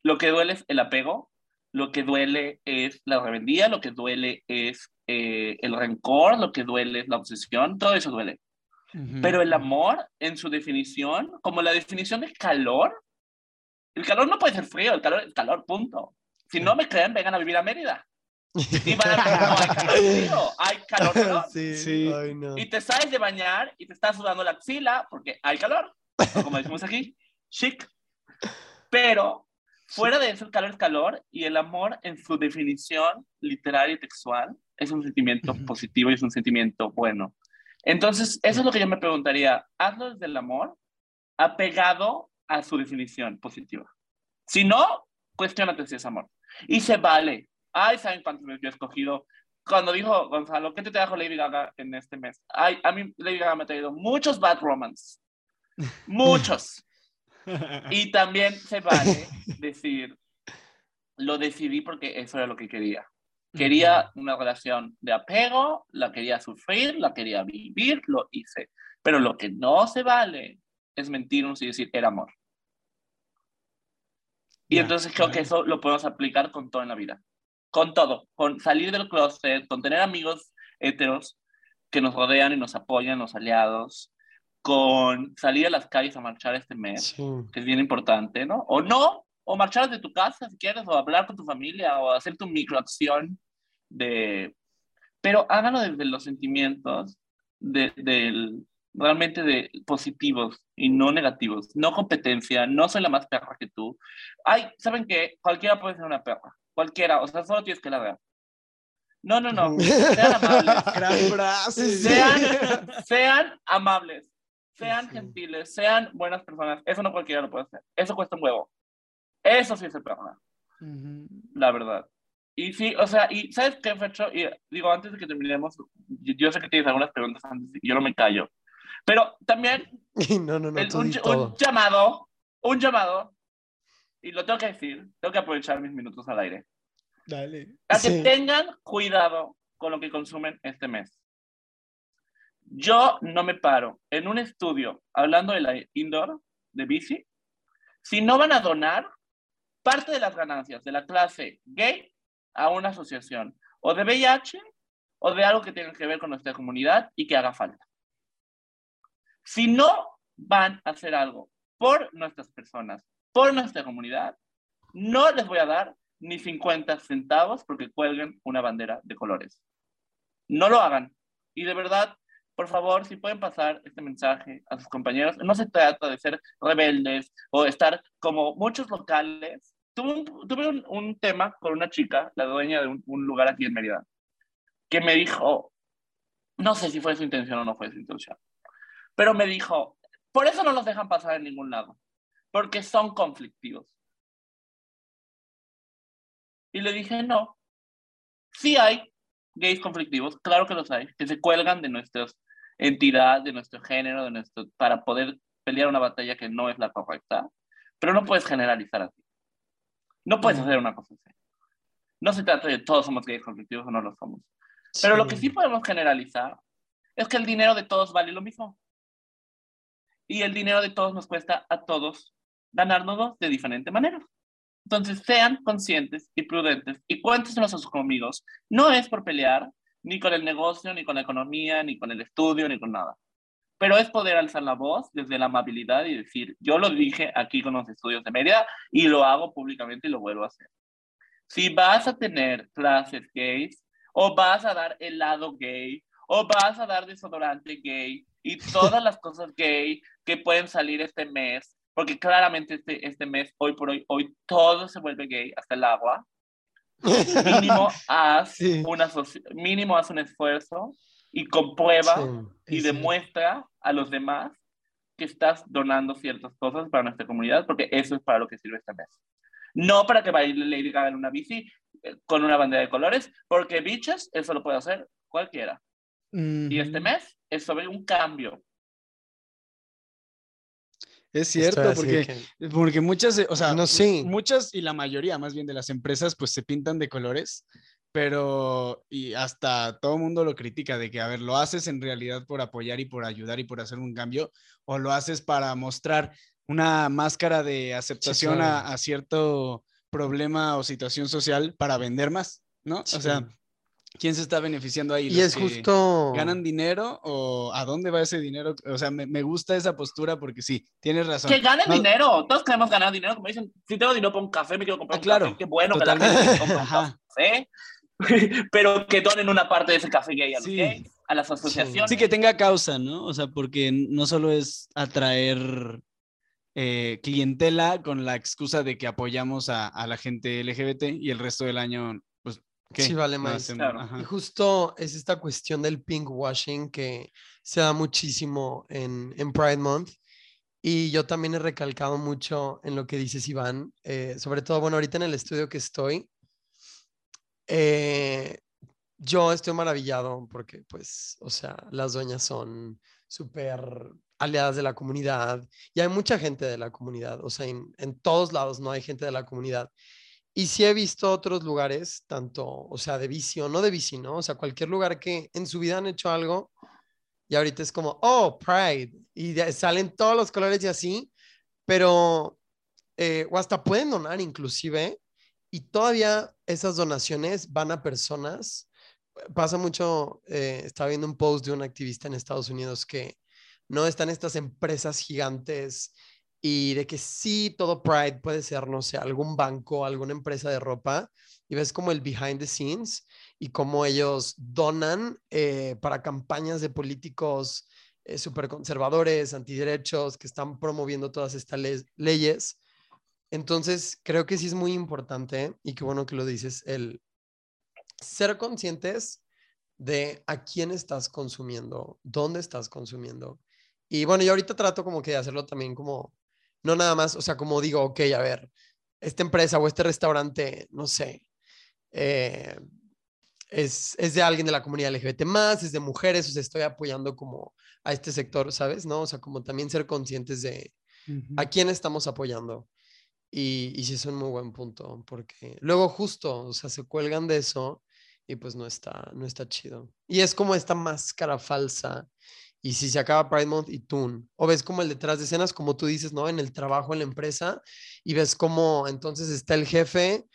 Lo que duele es el apego, lo que duele es la rebeldía, lo que duele es eh, el rencor, lo que duele es la obsesión, todo eso duele. Pero el amor, en su definición, como la definición de calor, el calor no puede ser frío, el calor es calor, punto. Si no me creen, vengan a vivir a Mérida. Y van a decir, no, hay calor [LAUGHS] frío, hay calor, Sí, sí. Y te sales de bañar y te estás sudando la axila porque hay calor. como decimos aquí, chic. Pero fuera de eso, el calor es calor y el amor en su definición literaria y textual es un sentimiento positivo y es un sentimiento bueno. Entonces, eso es lo que yo me preguntaría. Hazlo desde el amor apegado a su definición positiva. Si no, cuestionate si es amor. Y se vale. Ay, ¿saben cuántos me he escogido? Cuando dijo Gonzalo, ¿qué te trajo Lady Gaga en este mes? Ay, a mí Lady Gaga me ha traído muchos bad romance. Muchos. [LAUGHS] y también se vale decir, lo decidí porque eso era lo que quería. Quería una relación de apego, la quería sufrir, la quería vivir, lo hice. Pero lo que no se vale es mentirnos y decir, era amor. Y entonces creo que eso lo podemos aplicar con todo en la vida. Con todo. Con salir del closet, con tener amigos heteros que nos rodean y nos apoyan, los aliados, con salir a las calles a marchar este mes, que es bien importante, ¿no? O no, o marchar de tu casa si quieres, o hablar con tu familia, o hacer tu microacción de... Pero háganlo desde los sentimientos, de, del, realmente de positivos y no negativos, no competencia, no soy la más perra que tú. Ay, ¿saben qué? Cualquiera puede ser una perra, cualquiera, o sea, solo tienes que la ver. No, no, no, [LAUGHS] sean amables. Sean, sean amables sean gentiles, sean buenas personas. Eso no cualquiera lo puede hacer. Eso cuesta un huevo. Eso sí es el problema. La verdad. Y sí, o sea, y ¿sabes qué, Fecho? Y digo, antes de que terminemos, yo, sé que tienes algunas preguntas antes y yo no me callo. Pero también [LAUGHS] no, no, no, el- un, un llamado, un llamado, y lo tengo que decir, tengo que aprovechar mis minutos al aire, Dale. a que Sí. tengan cuidado con lo que consumen este mes. Yo no me paro en un estudio hablando de la indoor, de bici, si no van a donar parte de las ganancias de la clase gay a una asociación o de VIH o de algo que tenga que ver con nuestra comunidad y que haga falta. Si no van a hacer algo por nuestras personas, por nuestra comunidad, no les voy a dar ni 50 centavos porque cuelguen una bandera de colores. No lo hagan. Y de verdad, por favor, si pueden pasar este mensaje a sus compañeros, no se trata de ser rebeldes o estar como muchos locales. Tuve un, tuve un, un tema con una chica, la dueña de un, un lugar aquí en Mérida, que me dijo, no sé si fue su intención o no fue su intención, pero me dijo, por eso no los dejan pasar en ningún lado, porque son conflictivos. Y le dije, no, sí hay gays conflictivos, claro que los hay, que se cuelgan de nuestra entidad, de nuestro género, de nuestro, para poder pelear una batalla que no es la correcta, pero no puedes generalizar así. No puedes hacer una cosa así. No se trata de todos somos gays conflictivos o no lo somos. Pero lo que sí podemos generalizar es que el dinero de todos vale lo mismo. Y el dinero de todos nos cuesta a todos ganárnoslo de diferente manera. Entonces, sean conscientes y prudentes y cuénteselos a sus amigos. No es por pelear, ni con el negocio, ni con la economía, ni con el estudio, ni con nada. Pero es poder alzar la voz desde la amabilidad y decir, yo lo dije aquí con los estudios de Mérida y lo hago públicamente y lo vuelvo a hacer. Si vas a tener clases gays, o vas a dar helado gay, o vas a dar desodorante gay, y todas las cosas gay que pueden salir este mes, porque claramente este, este mes, hoy por hoy, hoy todo se vuelve gay, hasta el agua. [LAUGHS] Mínimo haz, Sí. una mínimo haz un esfuerzo y comprueba Sí, y sí. demuestra a los demás que estás donando ciertas cosas para nuestra comunidad, porque eso es para lo que sirve este mes. No para que baile Lady Gaga en una bici eh, con una bandera de colores, porque bichos, eso lo puede hacer cualquiera. Y este mes es sobre un cambio. Es cierto, porque, que- porque muchas, o sea, No, sí. muchas y la mayoría más bien de las empresas pues se pintan de colores, pero y hasta todo el mundo lo critica de que, a ver, lo haces en realidad por apoyar y por ayudar y por hacer un cambio, o lo haces para mostrar una máscara de aceptación claro. a, a cierto problema o situación social para vender más, ¿no? Sí. O sea, ¿quién se está beneficiando ahí? Y ¿Los es que justo... ¿Ganan dinero o a dónde va ese dinero? O sea, me, me gusta esa postura porque sí, tienes razón. Que ganen No- dinero. Todos queremos ganar dinero. Como dicen, si tengo dinero para un café, me quiero comprar Ah, un claro, café. Qué bueno que totalmente. la gente compre un café. [LAUGHS] Pero que donen una parte de ese café gay a los Sí. gays, a las asociaciones. Sí, que tenga causa, ¿no? O sea, porque no solo es atraer eh, clientela con la excusa de que apoyamos a, a la gente LGBT y el resto del año, pues, ¿qué? Sí, vale más. Claro. Y justo es esta cuestión del pink washing que se da muchísimo en, en Pride Month. Y yo también he recalcado mucho en lo que dices, Iván. eh, sobre todo, bueno, ahorita en el estudio que estoy, eh, yo estoy maravillado porque, pues, o sea, las dueñas son súper aliadas de la comunidad y hay mucha gente de la comunidad. O sea, en, todos lados no hay gente de la comunidad. Y sí he visto otros lugares, tanto, o sea, de bici o no de bici, ¿no? O sea, cualquier lugar que en su vida han hecho algo y ahorita es como, oh, Pride, y salen todos los colores y así, pero, eh, o hasta pueden donar inclusive, y todavía esas donaciones van a personas. Pasa mucho, eh, estaba viendo un post de un activista en Estados Unidos que no están estas empresas gigantes y de que sí, todo Pride puede ser, no sé, algún banco, alguna empresa de ropa, y ves como el behind the scenes y cómo ellos donan eh, para campañas de políticos eh, súper conservadores, antiderechos, que están promoviendo todas estas le- leyes. Entonces, creo que sí es muy importante, y qué bueno que lo dices, el ser conscientes de a quién estás consumiendo, dónde estás consumiendo. Y bueno, yo ahorita trato como que de hacerlo también como, no nada más, o sea, como digo, ok, a ver, esta empresa o este restaurante, no sé, eh, es, es de alguien de la comunidad LGBT más, es de mujeres, o sea, estoy apoyando como a este sector, ¿sabes? ¿No? O sea, como también ser conscientes de a quién estamos apoyando. Y, y sí es un muy buen punto, porque luego justo, o sea, se cuelgan de eso y pues no está, no está chido. Y es como esta máscara falsa. Y si se acaba Pride Month y tú, o ves como el detrás de escenas, como tú dices, ¿no? En el trabajo, en la empresa, y ves como entonces está el jefe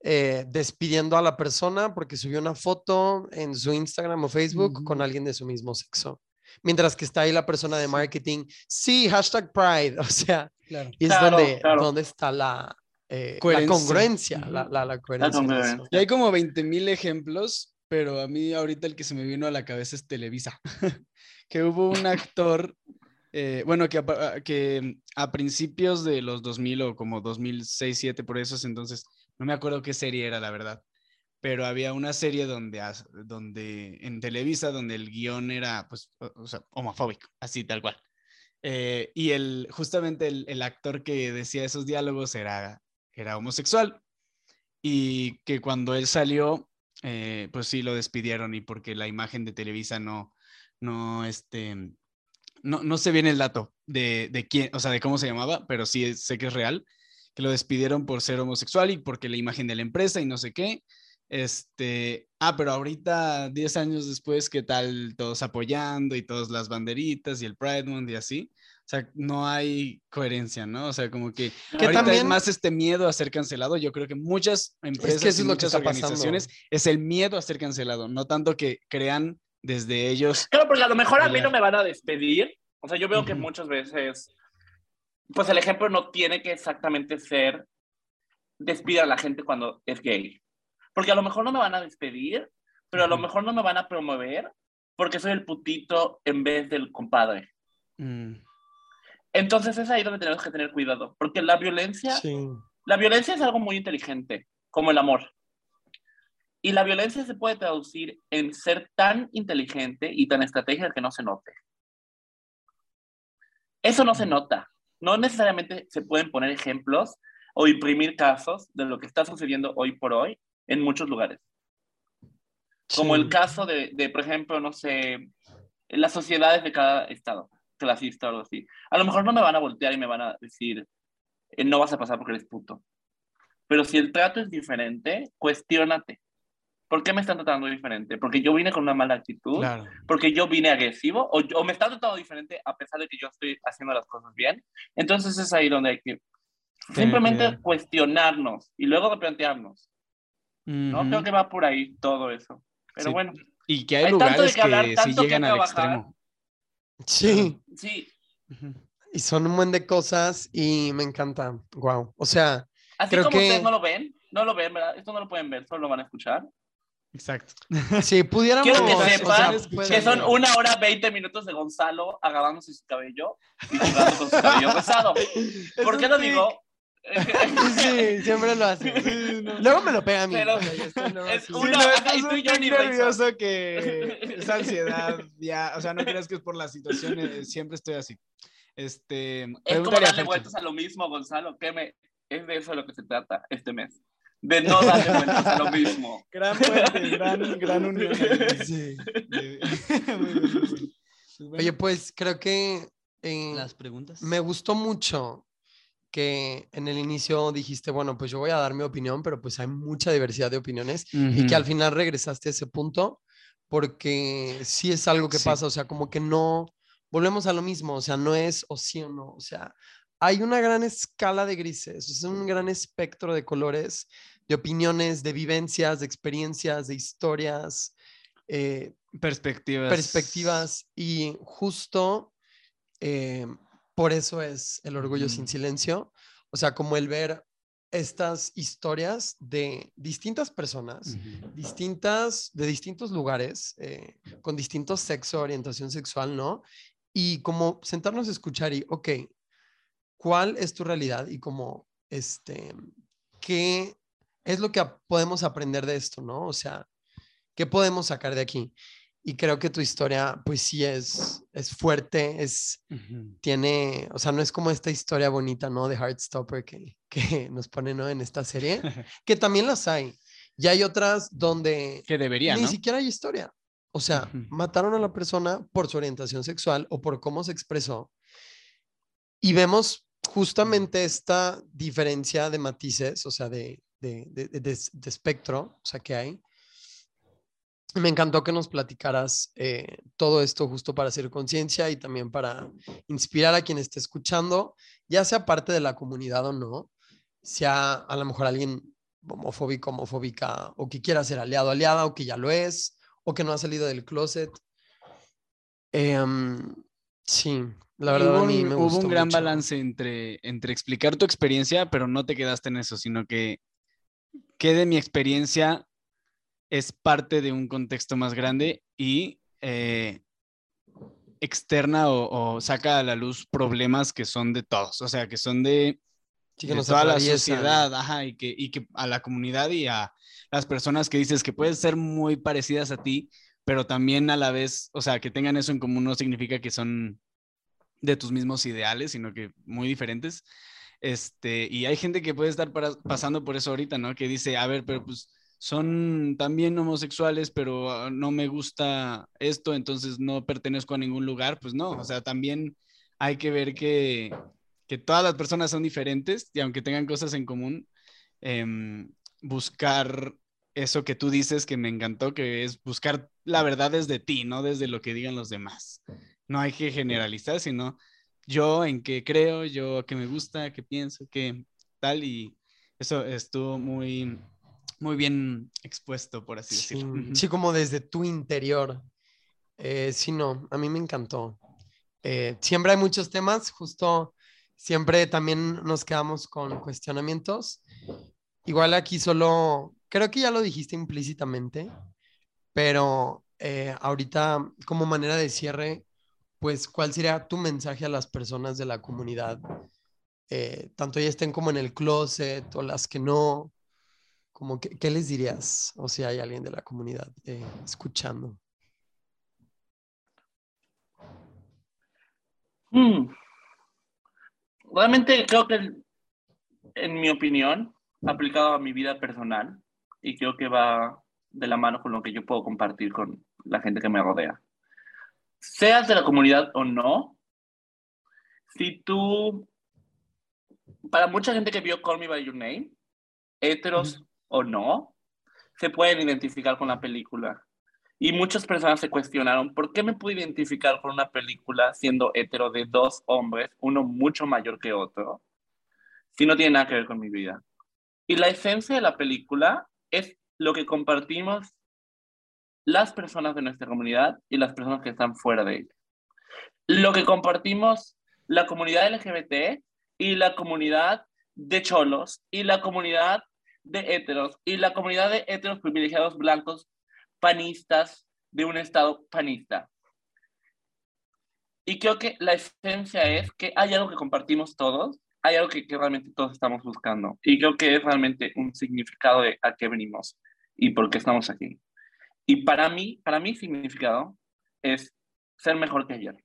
eh, despidiendo a la persona porque subió una foto en su Instagram o Facebook con alguien de su mismo sexo. Mientras que está ahí la persona de marketing, sí, hashtag Pride, [LAUGHS] o sea, Claro. y es Claro, donde, claro. donde está la, eh, la congruencia, la, la, la coherencia. Y hay como 20 mil ejemplos, pero a mí ahorita el que se me vino a la cabeza es Televisa, [LAUGHS] que hubo un actor, eh, bueno, que a, pa- que a principios de los 2000 o como 2006, 2007, por esos entonces, no me acuerdo qué serie era, la verdad, pero había una serie donde, as- donde en Televisa, donde el guion era, pues, o, o sea, homofóbico, así tal cual. Eh, y el, justamente el, actor que decía esos diálogos era, era homosexual y que cuando él salió, eh, pues sí lo despidieron y porque la imagen de Televisa no, no, este, no, no sé bien el dato de, de quién, o sea, de cómo se llamaba, pero sí sé que es real, que lo despidieron por ser homosexual y porque la imagen de la empresa y no sé qué. Este, ah, pero ahorita, 10 años después, ¿qué tal? Todos apoyando y todas las banderitas y el Pride Month y así. O sea, no hay coherencia, ¿no? O sea, como que, Que ahorita también- es más este miedo a ser cancelado. Yo creo que muchas empresas eso y es lo que muchas pasando. organizaciones es el miedo a ser cancelado, no tanto que crean desde ellos. Claro, porque a lo mejor a mí no me van a despedir. O sea, yo veo que muchas veces, pues el ejemplo no tiene que exactamente ser despedir a la gente cuando es gay. Porque a lo mejor no me van a despedir, pero a lo mejor no me van a promover porque soy el putito en vez del compadre. Mm, Entonces es ahí donde tenemos que tener cuidado, porque la violencia, Sí. la violencia es algo muy inteligente, como el amor. Y la violencia se puede traducir en ser tan inteligente y tan estratégica que no se note. Eso no se Mm. nota. No necesariamente se pueden poner ejemplos o imprimir casos de lo que está sucediendo hoy por hoy en muchos lugares. Como sí. el caso de, de, por ejemplo, no sé, las sociedades de cada estado, clasista o algo así. A lo mejor no me van a voltear y me van a decir, eh, no vas a pasar porque eres puto. Pero si el trato es diferente, cuestiónate. ¿Por qué me están tratando diferente? ¿Porque yo vine con una mala actitud? claro. ¿Porque yo vine agresivo? ¿O, yo- o me están tratando diferente a pesar de que yo estoy haciendo las cosas bien? Entonces es ahí donde hay que simplemente cuestionarnos y luego replantearnos. ¿No? Creo que va por ahí todo eso. Pero Sí. bueno, Y que hay, Hay lugares qué hablar, que sí tanto que llegan al trabajar. extremo. Sí. sí. Y son un buen de cosas y me encanta. Wow. O sea, Así Creo como que- ustedes no lo ven, no lo ven, ¿verdad? Esto no lo pueden ver, solo lo van a escuchar. Exacto. si pudiéramos. Quiero que o sea, sepan Que son una hora 20 minutos de Gonzalo agarrándose su cabello y jugando con su cabello [LAUGHS] rosado. ¿Por qué lo tic. digo? Sí, siempre lo hace. Sí, no. Luego me lo pega a mí. Pero o sea, estoy es Sí, no, ajá, y es tú y un yo ni nervioso que [LAUGHS] es ansiedad, ya, o sea, no creas que es por la situación, eh, siempre estoy así. Este, Es como darle vueltas a lo mismo, Gonzalo. Que me... Es de eso de lo que se trata este mes. De no darle vueltas a lo mismo. [LAUGHS] Gran puente, gran, gran unión. Sí. Oye, pues creo que eh, las preguntas. me gustó mucho que en el inicio dijiste, bueno, pues yo voy a dar mi opinión, pero pues hay mucha diversidad de opiniones y que al final regresaste a ese punto porque sí es algo que Sí. pasa, o sea, como que no, volvemos a lo mismo, o sea, no es o sí o no, o sea, hay una gran escala de grises, es un gran espectro de colores, de opiniones, de vivencias, de experiencias, de historias, eh, Perspectivas. perspectivas y justo eh, por eso es el orgullo sin Ujú. silencio, o sea, como el ver estas historias de distintas personas, distintas, de distintos lugares, eh, con distintos sexo, orientación sexual, ¿no? Y como sentarnos a escuchar y, ok, ¿cuál es tu realidad? Y como, este, ¿qué es lo que podemos aprender de esto, ¿no? O sea, ¿qué podemos sacar de aquí? Y creo que tu historia, pues sí es, es fuerte, es, Ujú. tiene, o sea, no es como esta historia bonita, ¿no? De Heartstopper que, [LAUGHS] que nos pone, ¿no? En esta serie, [LAUGHS] que también las hay. Y hay otras donde Que debería, ni ¿no? siquiera hay historia. O sea, Ujú. mataron a la persona por su orientación sexual o por cómo se expresó. Y vemos justamente esta diferencia de matices, o sea, de- de- de- de espectro, o sea, que hay. Me encantó que nos platicaras eh, todo esto justo para hacer conciencia y también para inspirar a quien esté escuchando, ya sea parte de la comunidad o no, sea a lo mejor alguien homofóbico, homofóbica, o que quiera ser aliado, aliada, o que ya lo es, o que no ha salido del closet. Em, sí, la verdad hubo a mí un, me hubo gustó un gran mucho. balance entre, entre explicar tu experiencia, pero no te quedaste en eso, sino que, que de mi experiencia es parte de un contexto más grande y eh, externa o, o saca a la luz problemas que son de todos, o sea, que son de, Sí, que de nos toda la sociedad, ajá, y que, y que a la comunidad y a las personas que dices que pueden ser muy parecidas a ti, pero también a la vez, o sea, que tengan eso en común no significa que son de tus mismos ideales, sino que muy diferentes. Este, y hay gente que puede estar para- pasando por eso ahorita, ¿no? Que dice, a ver, pero pues son también homosexuales, pero ah, no me gusta esto, entonces no pertenezco a ningún lugar. Pues no, o sea, también hay que ver que, que todas las personas son diferentes y aunque tengan cosas en común, em, buscar eso que tú dices que me encantó, que es buscar la verdad desde ti, no desde lo que digan los demás. No hay que generalizar, sino yo en qué creo, yo qué me gusta, qué pienso, qué tal, y eso estuvo muy, muy bien expuesto, por así Sí, decirlo. Sí, como desde tu interior. Eh, sí, no, a mí me encantó. Eh, siempre hay muchos temas, justo siempre también nos quedamos con cuestionamientos. Igual aquí solo, creo que ya lo dijiste implícitamente, pero eh, ahorita como manera de cierre, pues, ¿cuál sería tu mensaje a las personas de la comunidad? Eh, tanto ya estén como en el closet o las que no, como que, ¿qué les dirías? O si hay alguien de la comunidad eh, escuchando. Mm. Realmente creo que, en mi opinión, aplicado a mi vida personal, y creo que va de la mano con lo que yo puedo compartir con la gente que me rodea. Seas de la comunidad o no, si tú, para mucha gente que vio Call Me By Your Name, heteros o no, se pueden identificar con la película. Y muchas personas se cuestionaron, ¿por qué me puedo identificar con una película siendo hetero de dos hombres, uno mucho mayor que otro, si no tiene nada que ver con mi vida? Y la esencia de la película es lo que compartimos las personas de nuestra comunidad y las personas que están fuera de ella. Lo que compartimos la comunidad LGBT y la comunidad de cholos y la comunidad de heteros y la comunidad de heteros privilegiados blancos panistas de un estado panista. Y creo que la esencia es que hay algo que compartimos todos, hay algo que, que realmente todos estamos buscando. Y creo que es realmente un significado de a qué venimos y por qué estamos aquí. Y para mí, para mí significado es ser mejor que ayer.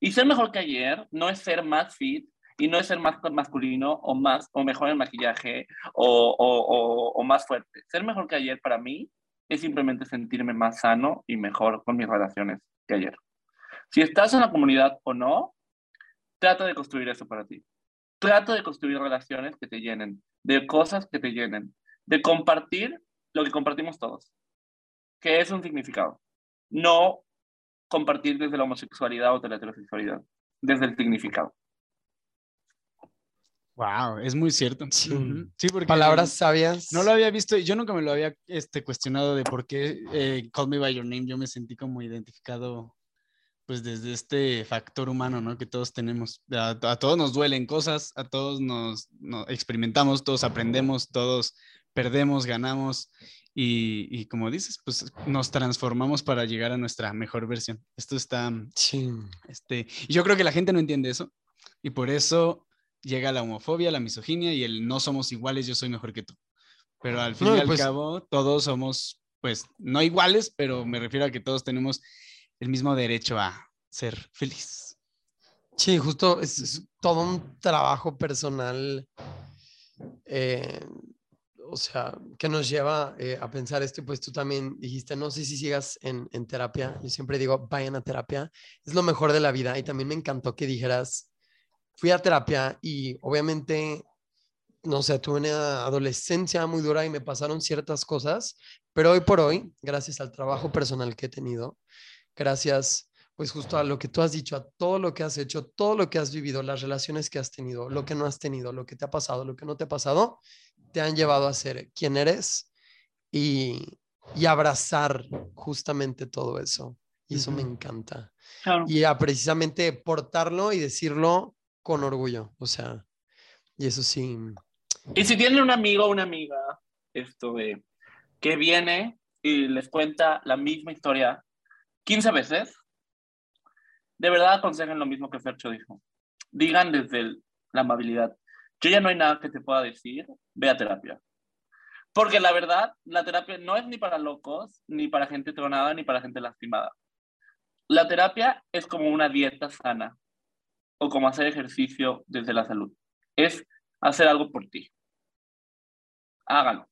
Y ser mejor que ayer no es ser más fit y no es ser más masculino o más o mejor en maquillaje o, o, más fuerte. Ser mejor que ayer para mí es simplemente sentirme más sano y mejor con mis relaciones que ayer. Si estás en la comunidad o no, trata de construir eso para ti. Trata de construir relaciones que te llenen, de cosas que te llenen, de compartir lo que compartimos todos, que es un significado. No compartir desde la homosexualidad o de la heterosexualidad, desde el significado. Wow, es muy cierto. Sí. Sí, porque Palabras sabias. No lo había visto, y yo nunca me lo había este, cuestionado de por qué eh, Call Me By Your Name, yo me sentí como identificado pues desde este factor humano, ¿no? Que todos tenemos. A, a todos nos duelen cosas, a todos nos, nos experimentamos, todos aprendemos, todos perdemos, ganamos y, y, como dices, pues nos transformamos para llegar a nuestra mejor versión. Esto está, Sí. este, y yo creo que la gente no entiende eso y por eso llega la homofobia, la misoginia y el no somos iguales, yo soy mejor que tú. Pero al fin No, y al pues- cabo, todos somos, pues, no iguales, pero me refiero a que todos tenemos el mismo derecho a ser feliz. Sí, justo es, es todo un trabajo personal. eh, o sea, que nos lleva eh, a pensar esto y pues tú también dijiste, no sé si sigas en, en terapia, yo siempre digo, vayan a terapia, es lo mejor de la vida y también me encantó que dijeras, fui a terapia y obviamente, no sé, tuve una adolescencia muy dura y me pasaron ciertas cosas, pero hoy por hoy, gracias al trabajo personal que he tenido, gracias pues justo a lo que tú has dicho, a todo lo que has hecho, todo lo que has vivido, las relaciones que has tenido, lo que no has tenido, lo que te ha pasado, lo que no te ha pasado, te han llevado a ser quien eres y, y abrazar justamente todo eso. Y eso me Ujú. encanta. Claro. Y a precisamente portarlo y decirlo con orgullo. O sea, y eso sí. Y si tienen un amigo o una amiga esto de, que viene y les cuenta la misma historia 15 veces, de verdad aconsejen lo mismo que Fercho dijo. Digan desde la amabilidad, yo ya no hay nada que te pueda decir, ve a terapia. Porque la verdad, la terapia no es ni para locos, ni para gente tronada, ni para gente lastimada. La terapia es como una dieta sana o como hacer ejercicio desde la salud. Es hacer algo por ti. Háganlo.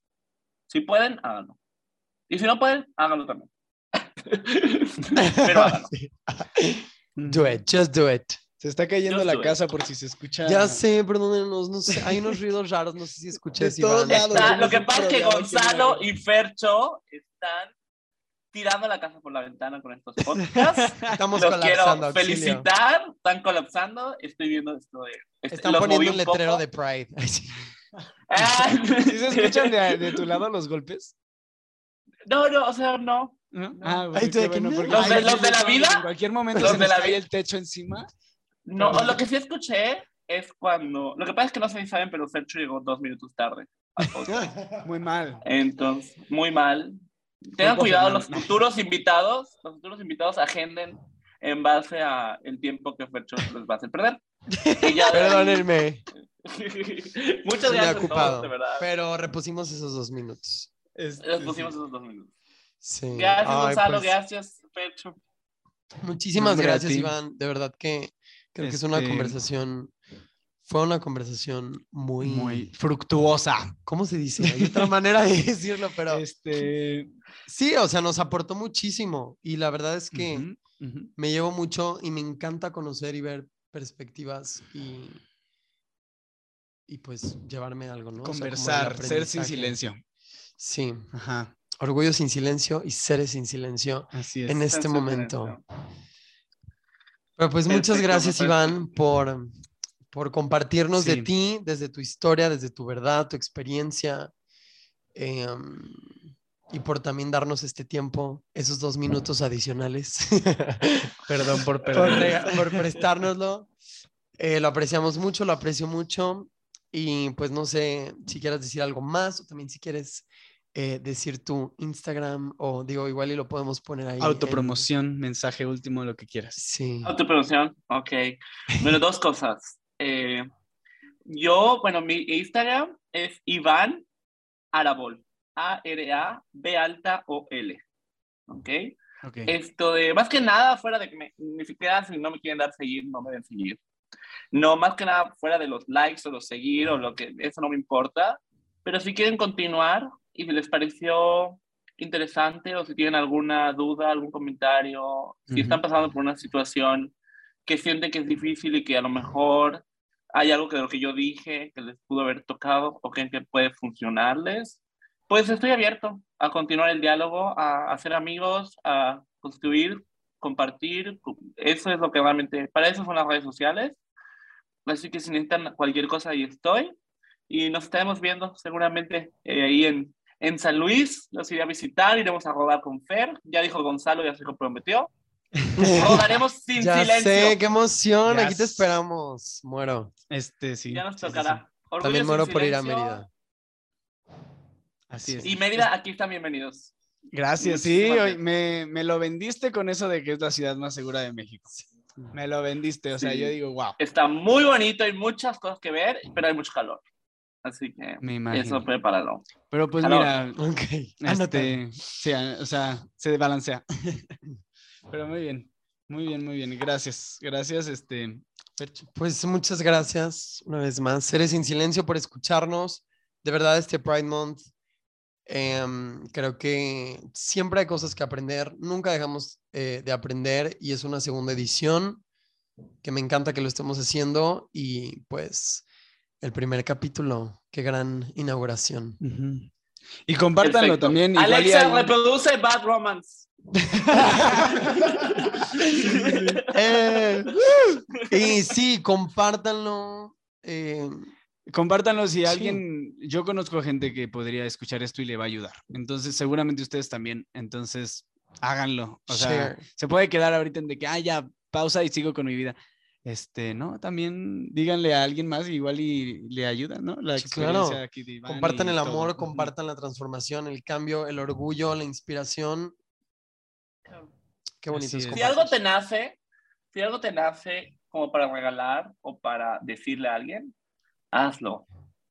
Si pueden, háganlo. Y si no pueden, háganlo también. Pero háganlo. [LAUGHS] Sí. Do it, just do it. Se está cayendo Just la casa por si se escucha. Ya sé, perdónenos, no sé, hay unos ruidos raros, no sé si. Está- somos lo que pasa es que Gonzalo y Fercho están tirando la casa por la ventana con estos [LAUGHS] podcasts. Estamos Los colapsando. quiero auxilio. felicitar. Están colapsando. Estoy viendo esto de. este- Están poniendo un letrero poco. de Pride. Ay, sí. Ah, ¿Sí se escuchan de, de tu lado los golpes? No, no, o sea, no. ¿No? Ah, Ay, bueno, ¿tú de qué qué bueno, ¿Los de- ay, los de la vida? En cualquier momento ¿Los se de nos la cae vida? el techo encima. No, lo que sí escuché es cuando. Lo que pasa es que no sé si saben, pero Fercho llegó dos minutos tarde. [LAUGHS] Muy mal. Entonces, muy mal. Tengan cuidado, los futuros invitados, los futuros invitados agenden en base a el tiempo que Fercho les va a hacer perder. [LAUGHS] Y ya Perdónenme, [LAUGHS] Muchas gracias a ocupado, todos, de verdad. pero repusimos esos dos minutos. Este, Les pusimos esos dos minutos. Sí. Gracias, Ay, Gonzalo, pues, gracias, Fercho. Muchísimas No, gracias. Iván. De verdad que creo que es una Este- conversación, fue una conversación muy, Muy fructuosa. ¿cómo se dice? Hay otra [LAUGHS] manera de decirlo, pero Este. Sí, o sea, nos aportó muchísimo y la verdad es que ujú, ujú. me llevo mucho y me encanta conocer y ver perspectivas y, y pues llevarme algo, ¿no? O sea, Conversar, ser sin silencio. Sí, Ajá. orgullo sin silencio y seres sin silencio Así es. en este de momento. Pero pues muchas Perfecto, gracias, perfecto. Iván, por, por compartirnos de Sí. ti, desde tu historia, desde tu verdad, tu experiencia, em, y por también darnos este tiempo, esos dos minutos adicionales, [LAUGHS] Perdón por por, por prestárnoslo. Eh, lo apreciamos mucho, lo aprecio mucho. Y pues no sé si quieras decir algo más o también si quieres eh, decir tu Instagram o digo, igual y lo podemos poner ahí. en- Autopromoción, mensaje último, lo que quieras. Sí. Autoproducción, ok. Bueno, dos [LAUGHS] cosas. Eh, yo, bueno, mi Instagram es Iván Arabol. A-R-A-B alta O-L. Ok. Ok. Esto de, más que nada, fuera de que me, ni siquiera si no me quieren dar seguir, no me den seguir. No, más que nada, fuera de los likes o los seguir o lo que, eso no me importa. Pero si quieren continuar y si les pareció interesante o si tienen alguna duda, algún comentario, si están pasando por una situación que sienten que es difícil y que a lo mejor hay algo que de lo que yo dije que les pudo haber tocado o que puede funcionarles, pues estoy abierto a continuar el diálogo, a hacer amigos, a construir, compartir. Eso es lo que realmente, para eso son las redes sociales. Así que si necesitan cualquier cosa, ahí estoy. Y nos estaremos viendo seguramente eh, ahí en, en San Luis. Los iré a visitar, iremos a rodar con Fer. Ya dijo Gonzalo, ya se comprometió. [LAUGHS] Rodaremos sin ya silencio. sé, qué emoción. Aquí te esperamos. Muero. Este, sí. Ya nos sí, sí, tocará. Orgullo También muero por ir a. Mérida. Sí. Así es. Y Mérida, aquí están bienvenidos. Gracias, sí, Muchísimas hoy gracias. me, me lo vendiste con eso de que es la ciudad más segura de México. Me lo vendiste, o sea, Sí. yo digo, wow, Está muy bonito, hay muchas cosas que ver, pero hay mucho calor. Así que me eso prepáralo. Pero pues Calor. mira, Ok. anota. este, sí, a- o sea, se balancea. [LAUGHS] Pero muy bien, muy bien, muy bien. Gracias, gracias, este. Pues muchas gracias una vez más. Seres sin silencio por escucharnos. de verdad este Pride Month em, creo que siempre hay cosas que aprender, nunca dejamos eh, de aprender y es una segunda edición que me encanta que lo estemos haciendo y pues el primer capítulo, qué gran inauguración. Y compártanlo Perfecto. también. Alexa, hay- reproduce Bad Romance. [LAUGHS] [LAUGHS] Eh, y sí, compártanlo. Compártanlo si Sí. alguien, yo conozco gente que podría escuchar esto y le va a ayudar. Entonces, seguramente ustedes también. Entonces, háganlo. O sea, se puede quedar ahorita en de que, ah, ya, pausa y sigo con mi vida. Este, ¿no? También díganle a alguien más, igual y le ayuda, ¿no? La claro. experiencia aquí de Iván Compartan el todo. amor, compartan la transformación, el cambio, el orgullo, la inspiración. Qué bonito es es. Si algo te nace, si algo te nace como para regalar o para decirle a alguien, hazlo.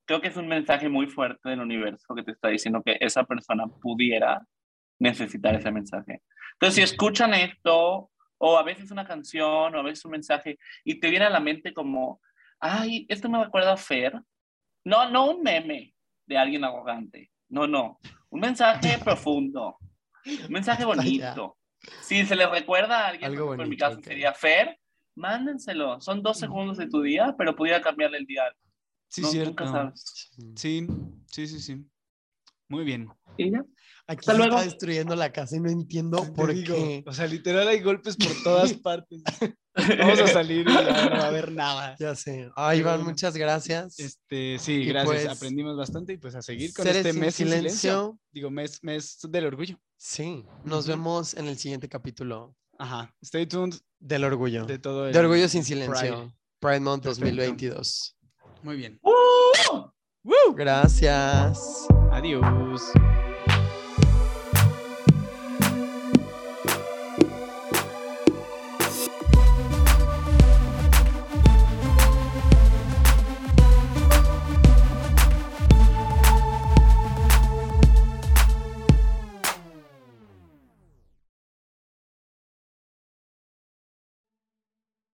Creo que es un mensaje muy fuerte del universo que te está diciendo que esa persona pudiera necesitar ese mensaje. Entonces, si escuchan esto, o a veces una canción, o a veces un mensaje, y te viene a la mente como, ay, esto me recuerda a Fer. No, no un meme de alguien arrogante. No, no. Un mensaje [LAUGHS] profundo. Un mensaje ya. bonito. Si se le recuerda a alguien, Algo ejemplo, en mi bonito, caso ok. sería Fer, mándenselo. Son dos segundos de tu día, pero pudiera cambiarle el día. Sí, No, cierto. Sí, sí, sí, sí. Muy bien. Y ya. Aquí Hasta se luego. está destruyendo la casa y no entiendo Te por digo, qué. O sea, literal hay golpes por todas [LAUGHS] partes. Vamos a salir y ya no va a haber nada. [LAUGHS] Ya sé. Ay, Iván, muchas gracias. Este, sí, Y gracias. pues, Aprendimos bastante y pues a seguir con este mes silencio. silencio. Digo, mes, mes del orgullo. Sí, nos vemos en el siguiente capítulo Ajá. Stay tuned del orgullo. de todo el De Orgullo sin Pride. Silencio. Pride Month Perfecto. 2022. Muy bien. ¡Uh! Gracias. Adiós.